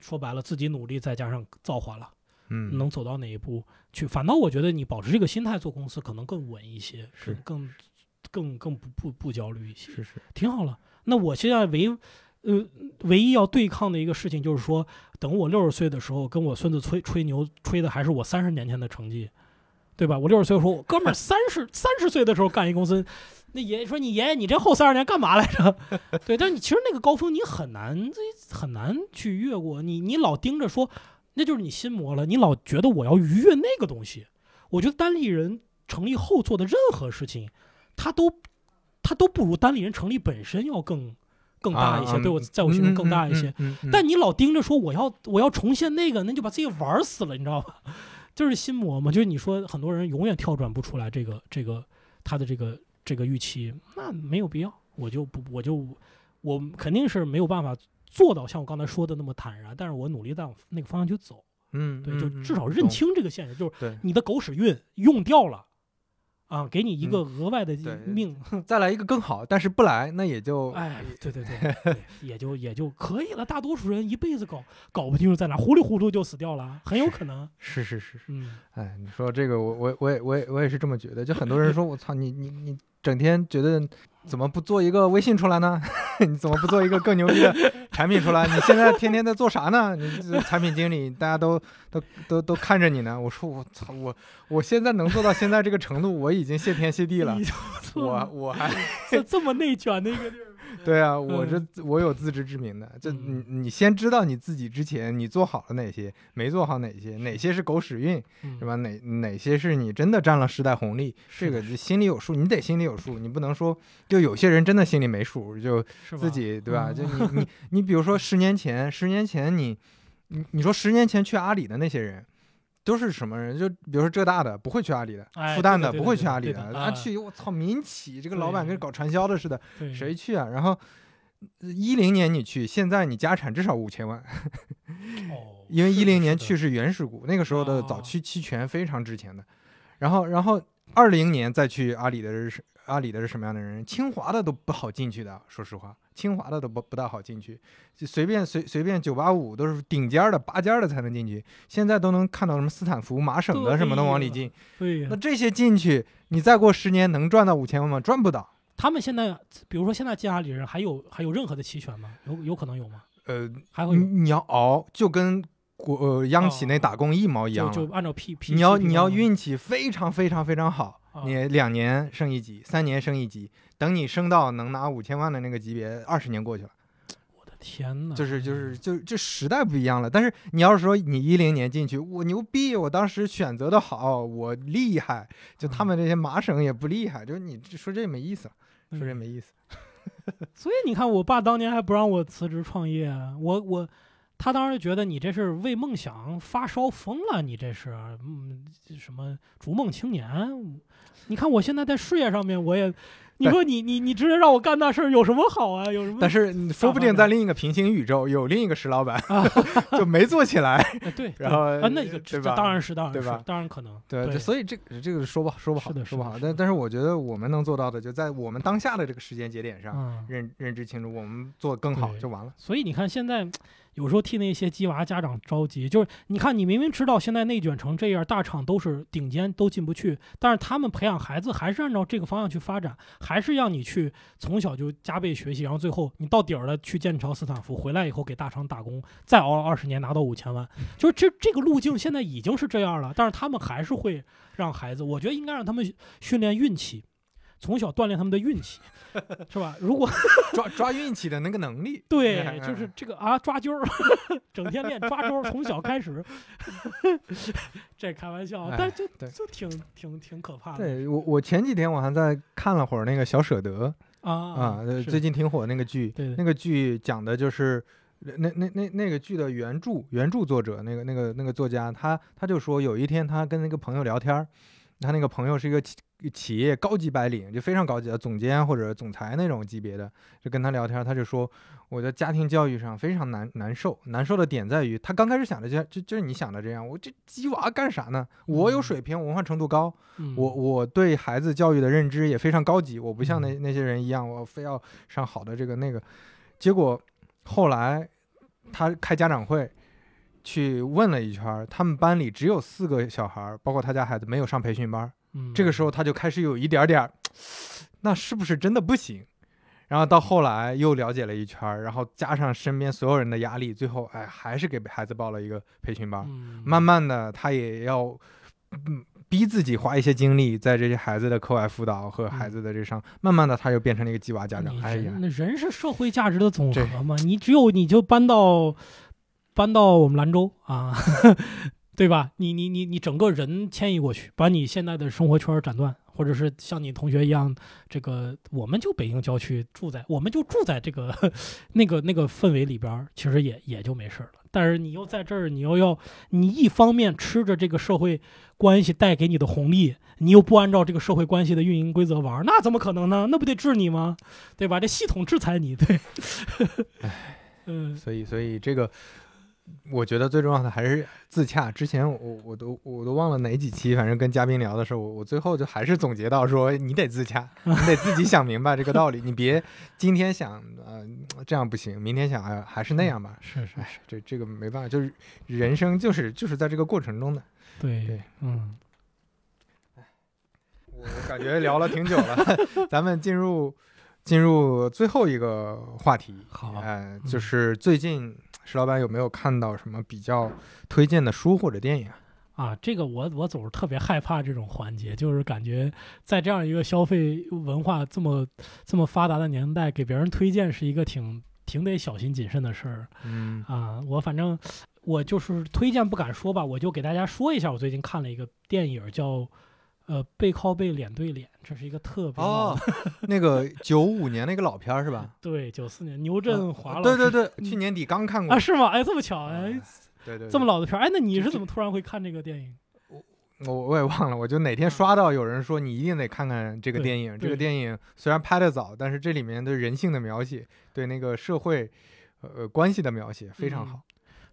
说白了，自己努力再加上造化了。嗯能走到哪一步去。反倒我觉得你保持这个心态做公司可能更稳一些，是更更更更不不不焦虑一些，是是挺好了。那我现在唯呃，唯一要对抗的一个事情就是说，等我六十岁的时候，跟我孙子吹吹牛，吹的还是我三十年前的成绩，对吧？我六十岁说，我哥们儿 三十三十岁的时候干一公司，那爷爷说你爷爷你这后三十年干嘛来着？对，但你其实那个高峰你很难很难去越过，你你老盯着说，那就是你心魔了，你老觉得我要逾越那个东西。我觉得单立人成立后做的任何事情，他都他都不如单立人成立本身要更。更大一些，对我在我心中更大一些。但你老盯着说我要我要重现那个，那就把自己玩死了，你知道吧？就是心魔嘛。就是你说很多人永远跳转不出来这个这个他的这个这个预期，那没有必要。我就不我就我肯定是没有办法做到像我刚才说的那么坦然，但是我努力在往那个方向去走。嗯，对，就至少认清这个现实，就是你的狗屎运用掉了。啊，给你一个额外的命，再来一个更好，但是不来，那也就哎，对对对，也就也就可以了。大多数人一辈子搞搞不清楚在哪，糊里糊涂就死掉了，很有可能。是是是，嗯，哎，你说这个，我我我也我也我也是这么觉得。就很多人说，我操，你你你整天觉得。怎么不做一个微信出来呢？你怎么不做一个更牛逼的产品出来？你现在天天在做啥呢？你产品经理，大家都都都都看着你呢。我说我操，我我现在能做到现在这个程度，我已经谢天谢地了。我我还 这么内卷的一个地儿。对啊，我这我有自知之明的，就你你先知道你自己之前你做好了哪些，没做好哪些，哪些是狗屎运，是吧？哪哪些是你真的占了时代红利，这个心里有数，你得心里有数，你不能说就有些人真的心里没数，就自己对吧？就你你你比如说十年前，十年前你你你说十年前去阿里的那些人。都是什么人？就比如说浙大的不会去阿里的，复旦的不会去阿里的，啊去我操民企，这个老板跟搞传销的似的，谁去啊？然后一零年你去，现在你家产至少五千万，因为一零年去是原始股，那个时候的早期期权非常值钱的。然后然后二零年再去阿里的是阿里的是什么样的人？清华的都不好进去的，说实话。清华的都不不大好进去，就随便随随便九八五都是顶尖的拔尖的才能进去。现在都能看到什么斯坦福、麻省的什么的往里进。对，那这些进去，你再过十年能赚到五千万吗？赚不到。他们现在，比如说现在进阿里人还有还有任何的期权吗？有有可能有吗？呃，还会你要熬，就跟国呃央企那打工一毛一样。就按照 P P，你要你要运气非常非常非常好，你两年升一级，三年升一级。等你升到能拿五千万的那个级别，二十年过去了，我的天哪！就是就是就就时代不一样了。但是你要是说你一零年进去，我牛逼，我当时选择的好，我厉害，就他们这些麻省也不厉害，就是你说这没意思，说这没意思。所以你看，我爸当年还不让我辞职创业，我我他当时觉得你这是为梦想发烧疯了，你这是嗯什么逐梦青年？你看我现在在事业上面，我也。你说你你你直接让我干那事儿有什么好啊？有什么？但是说不定在另一个平行宇宙有另一个石老板，就没做起来。对，然后啊，那个这当然是当然对吧？当然可能。对，所以这这个说不好说不好，说不好。但但是我觉得我们能做到的，就在我们当下的这个时间节点上认认知清楚，我们做更好就完了。所以你看现在。有时候替那些鸡娃家长着急，就是你看，你明明知道现在内卷成这样，大厂都是顶尖，都进不去，但是他们培养孩子还是按照这个方向去发展，还是让你去从小就加倍学习，然后最后你到底儿了去剑桥、斯坦福，回来以后给大厂打工，再熬二十年拿到五千万，就是这这个路径现在已经是这样了，但是他们还是会让孩子，我觉得应该让他们训练运气。从小锻炼他们的运气，是吧？如果 抓抓运气的那个能力，对，就是这个啊，抓阄儿，整天练抓阄儿，从小开始。这开玩笑，但就就挺挺挺可怕的。对我，我前几天我还在看了会儿那个小舍得啊啊，最近挺火那个剧，那个剧讲的就是那那那那个剧的原著原著作者，那个那个那个作家，他他就说有一天他跟那个朋友聊天他那个朋友是一个。企业高级白领就非常高级的总监或者总裁那种级别的，就跟他聊天，他就说我的家庭教育上非常难难受，难受的点在于他刚开始想的就就就是你想的这样，我这鸡娃干啥呢？我有水平，文化程度高，我我对孩子教育的认知也非常高级，我不像那那些人一样，我非要上好的这个那个。结果后来他开家长会，去问了一圈，他们班里只有四个小孩，包括他家孩子没有上培训班。这个时候他就开始有一点点，那是不是真的不行？然后到后来又了解了一圈，然后加上身边所有人的压力，最后哎还是给孩子报了一个培训班。嗯，慢慢的，他也要嗯逼自己花一些精力在这些孩子的课外辅导和孩子的这上，慢慢的他就变成了一个鸡娃家长。哎呀人，那人是社会价值的总和嘛，你只有你就搬到搬到我们兰州啊，对吧？你你你你整个人迁移过去，把你现在的生活圈儿斩断，或者是像你同学一样，这个我们就北京郊区住在，我们就住在这个那个那个氛围里边儿，其实也也就没事儿了。但是你又在这儿，你又要你一方面吃着这个社会关系带给你的红利，你又不按照这个社会关系的运营规则玩儿，那怎么可能呢？那不得治你吗？对吧？这系统制裁你，对。嗯所以所以这个。我觉得最重要的还是自洽。之前我我都我都忘了哪几期，反正跟嘉宾聊的时候，我我最后就还是总结到说，你得自洽，你得自己想明白这个道理，你别今天想呃这样不行，明天想哎还是那样吧。是是哎，这这个没办法，就是人生就是就是在这个过程中的。对对，嗯，我我感觉聊了挺久了，咱们进入进入最后一个话题。好哎、就是最近石老板有没有看到什么比较推荐的书或者电影？啊，这个我我总是特别害怕这种环节，就是感觉在这样一个消费文化这么这么发达的年代，给别人推荐是一个挺挺得小心谨慎的事儿嗯啊。我反正我就是推荐不敢说吧，我就给大家说一下，我最近看了一个电影叫呃背靠背脸对脸，这是一个特别哦，那个九五年那个老片儿是吧？对九四年牛振华老对师、对对，去年底刚看过。啊是吗？哎这么巧哎哎，对对，这么老，的片儿哎，那你是怎么突然会看这个电影？我我也忘了，我就哪天刷到有人说你一定得看看这个电影。这个电影虽然拍的早，但是这里面对人性的描写，对那个社会呃关系的描写非常好。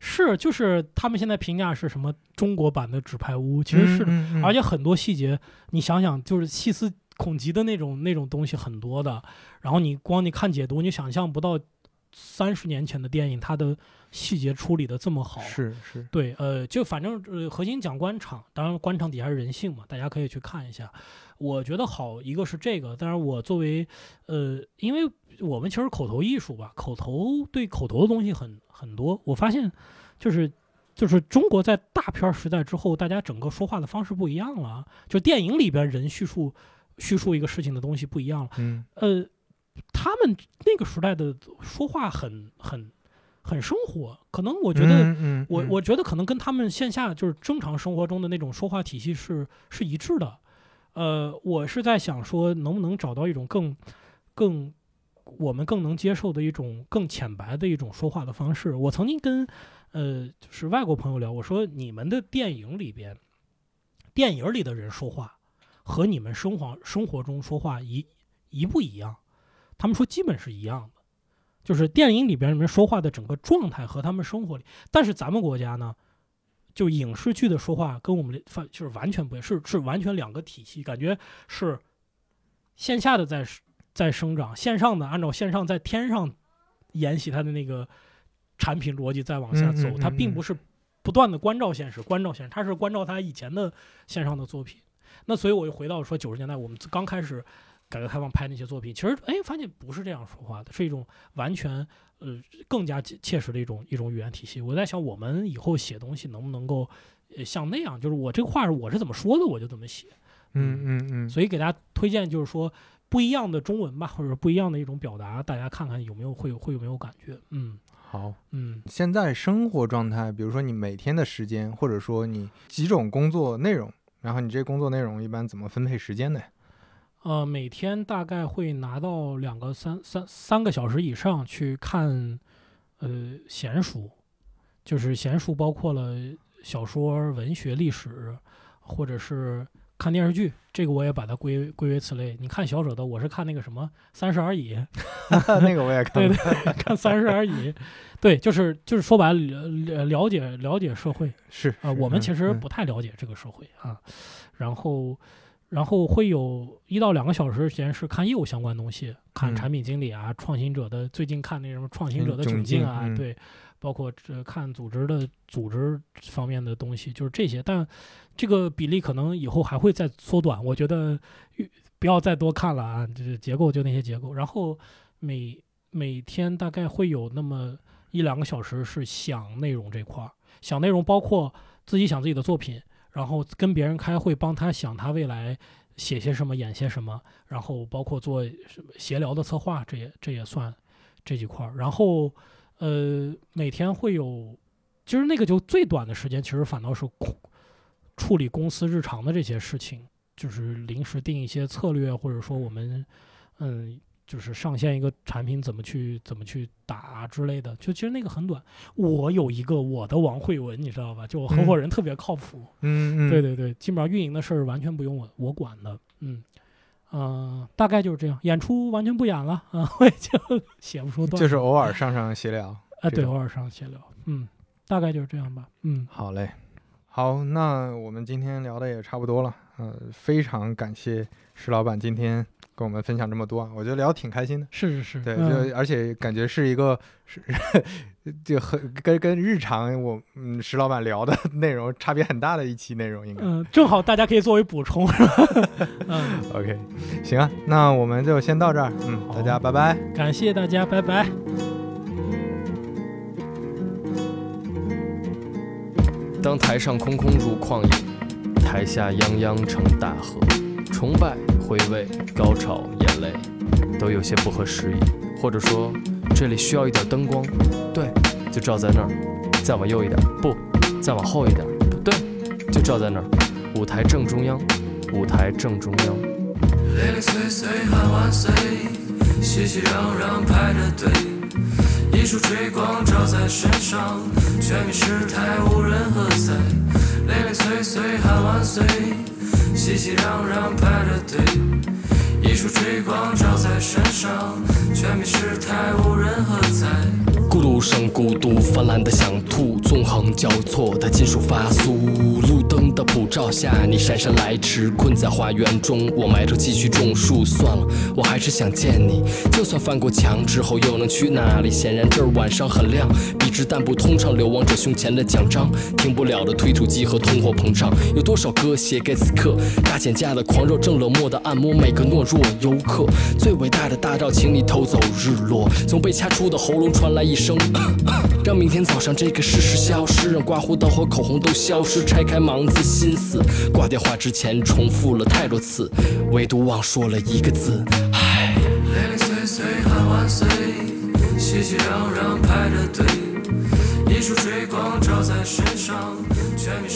是，就是他们现在评价是什么中国版的纸牌屋，其实是的，嗯，嗯而且很多细节，你想想，就是细思恐极的那种那种东西很多的。然后你光你看解读，你想象不到三十年前的电影它的细节处理的这么好。是是，对，呃，就反正呃，核心讲官场，当然官场底下是人性嘛，大家可以去看一下。我觉得好，一个是这个，当然我作为呃，因为我们其实口头艺术吧，口头对口头的东西很很多。我发现就是就是中国在大片儿时代之后，大家整个说话的方式不一样了，就电影里边人叙述叙述一个事情的东西不一样了。嗯呃，他们那个时代的说话很很很生活，可能我我觉得。嗯，我嗯我觉得可能跟他们线下就是正常生活中的那种说话体系是是一致的。呃，我是在想说，能不能找到一种更更我们更能接受的一种更浅白的一种说话的方式。我曾经跟呃就是外国朋友聊，我说你们的电影里边，电影里的人说话和你们生活生活中说话一一不一样？他们说基本是一样的。就是电影里边人说话的整个状态和他们生活里，但是咱们国家呢，就影视剧的说话跟我们发就是完全不一样，是是完全两个体系，感觉是线下的在在生长，线上的按照线上在天上沿袭它的那个产品逻辑再往下走，嗯嗯嗯它并嗯不是不断的关照现实，关照现实，它是关照它以前的线上的作品。那所以我又回到说九十年代我们刚开始改革开放拍那些作品，其实哎发现不是这样说话的，是一种完全呃更加切切实的一种一种语言体系。我在想，我们以后写东西能不能够呃像那样，就是我这个话我是怎么说的，我就怎么写。嗯嗯嗯，所以给大家推荐就是说不一样的中文吧，或者不一样的一种表达，大家看看有没有会有会有没有感觉。嗯好。嗯现在生活状态，比如说你每天的时间，或者说你几种工作内容，然后你这工作内容一般怎么分配时间呢？呃，每天大概会拿到两个三三三个小时以上去看呃闲书，就是闲书包括了小说、文学、历史，或者是看电视剧，这个我也把它归归为此类。你看小舍得，我是看那个什么《三十而已》那个我也看对。对，看《三十而已》，对，就是就是说白了了了解了解社会，是啊、是我们其实不太了解这个社会啊，然后，然后会有一到两个小时时间是看业务相关东西，看嗯产品经理啊、创新者的，最近看那什么创新嗯者的窘境啊，嗯对，包括这看组织的组织方面的东西，就是这些，但这个比例可能以后还会再缩短，我觉得越不要再多看了啊，就是结构就那些结构，然后。每每天大概会有那么一两个小时是想内容这块儿，想内容包括自己想自己的作品，然后跟别人开会帮他想他未来写些什么、演些什么，然后包括做什么协聊的策划，这也这也算这几块儿。然后呃，每天会有，其实那个就最短的时间，其实反倒是处处理公司日常的这些事情，就是临时定一些策略，或者说我们嗯。就是上线一个产品怎么去怎么去打之类的，就其实那个很短。我有一个我的王慧文，你知道吧？就我合伙人特别靠谱。嗯嗯，对对对，基本上运营的事儿完全不用我我管的。嗯嗯，大概就是这样。演出完全不演了啊，我也就写不出段。就是偶尔上上闲聊。啊，对，偶尔上闲聊。嗯，大概就是这样吧。嗯，好嘞。好，那我们今天聊的也差不多了。呃，非常感谢石老板今天。跟我们分享这么多啊，我觉得聊挺开心的。是是是，对，就而且感觉是一个是就很跟跟日常我嗯石老板聊的 内容差别很大的一期内容，应该嗯，正好大家可以作为补充，是吧？嗯，OK，行啊，那我们就先到这儿，嗯，大家拜拜，感谢大家，拜拜。当台上空空如旷野，台下泱泱成大河，崇拜。回味、高潮、眼泪，都有些不合时宜，或者说这里需要一点灯光，对，就照在那儿，再往右一点，不，再往后一点，不对，就照在那儿，舞台正中央，舞台正中央。零零碎碎喊万岁，熙熙攘攘排着队，一束追光照在身上，全民失态无人喝彩。零零碎碎喊万岁。熙熙攘攘排着队，一束追光照在身上，全民失态无人喝彩。孤独声，孤独泛滥的想吐，纵横交错的金属发酥。路灯的普照下，你姗姗来迟，困在花园中。我埋头继续种树，算了，我还是想见你。就算翻过墙之后，又能去哪里？显然这儿晚上很亮，笔直但不通畅，流亡者胸前的奖章，停不了的推土机和通货膨胀。有多少歌写给此刻大减价的狂热，正冷漠的按摩每个懦弱游客。最伟大的大招，请你偷走日落。从被掐出的喉咙传来一声。让明天早上这个事实消失，让刮胡刀和口红都消失，拆开盲字心思。挂电话之前重复了太多次，唯独忘说了一个字。唉。零零碎碎喊万岁，熙熙攘攘排着队，一束追光照在身上，全民。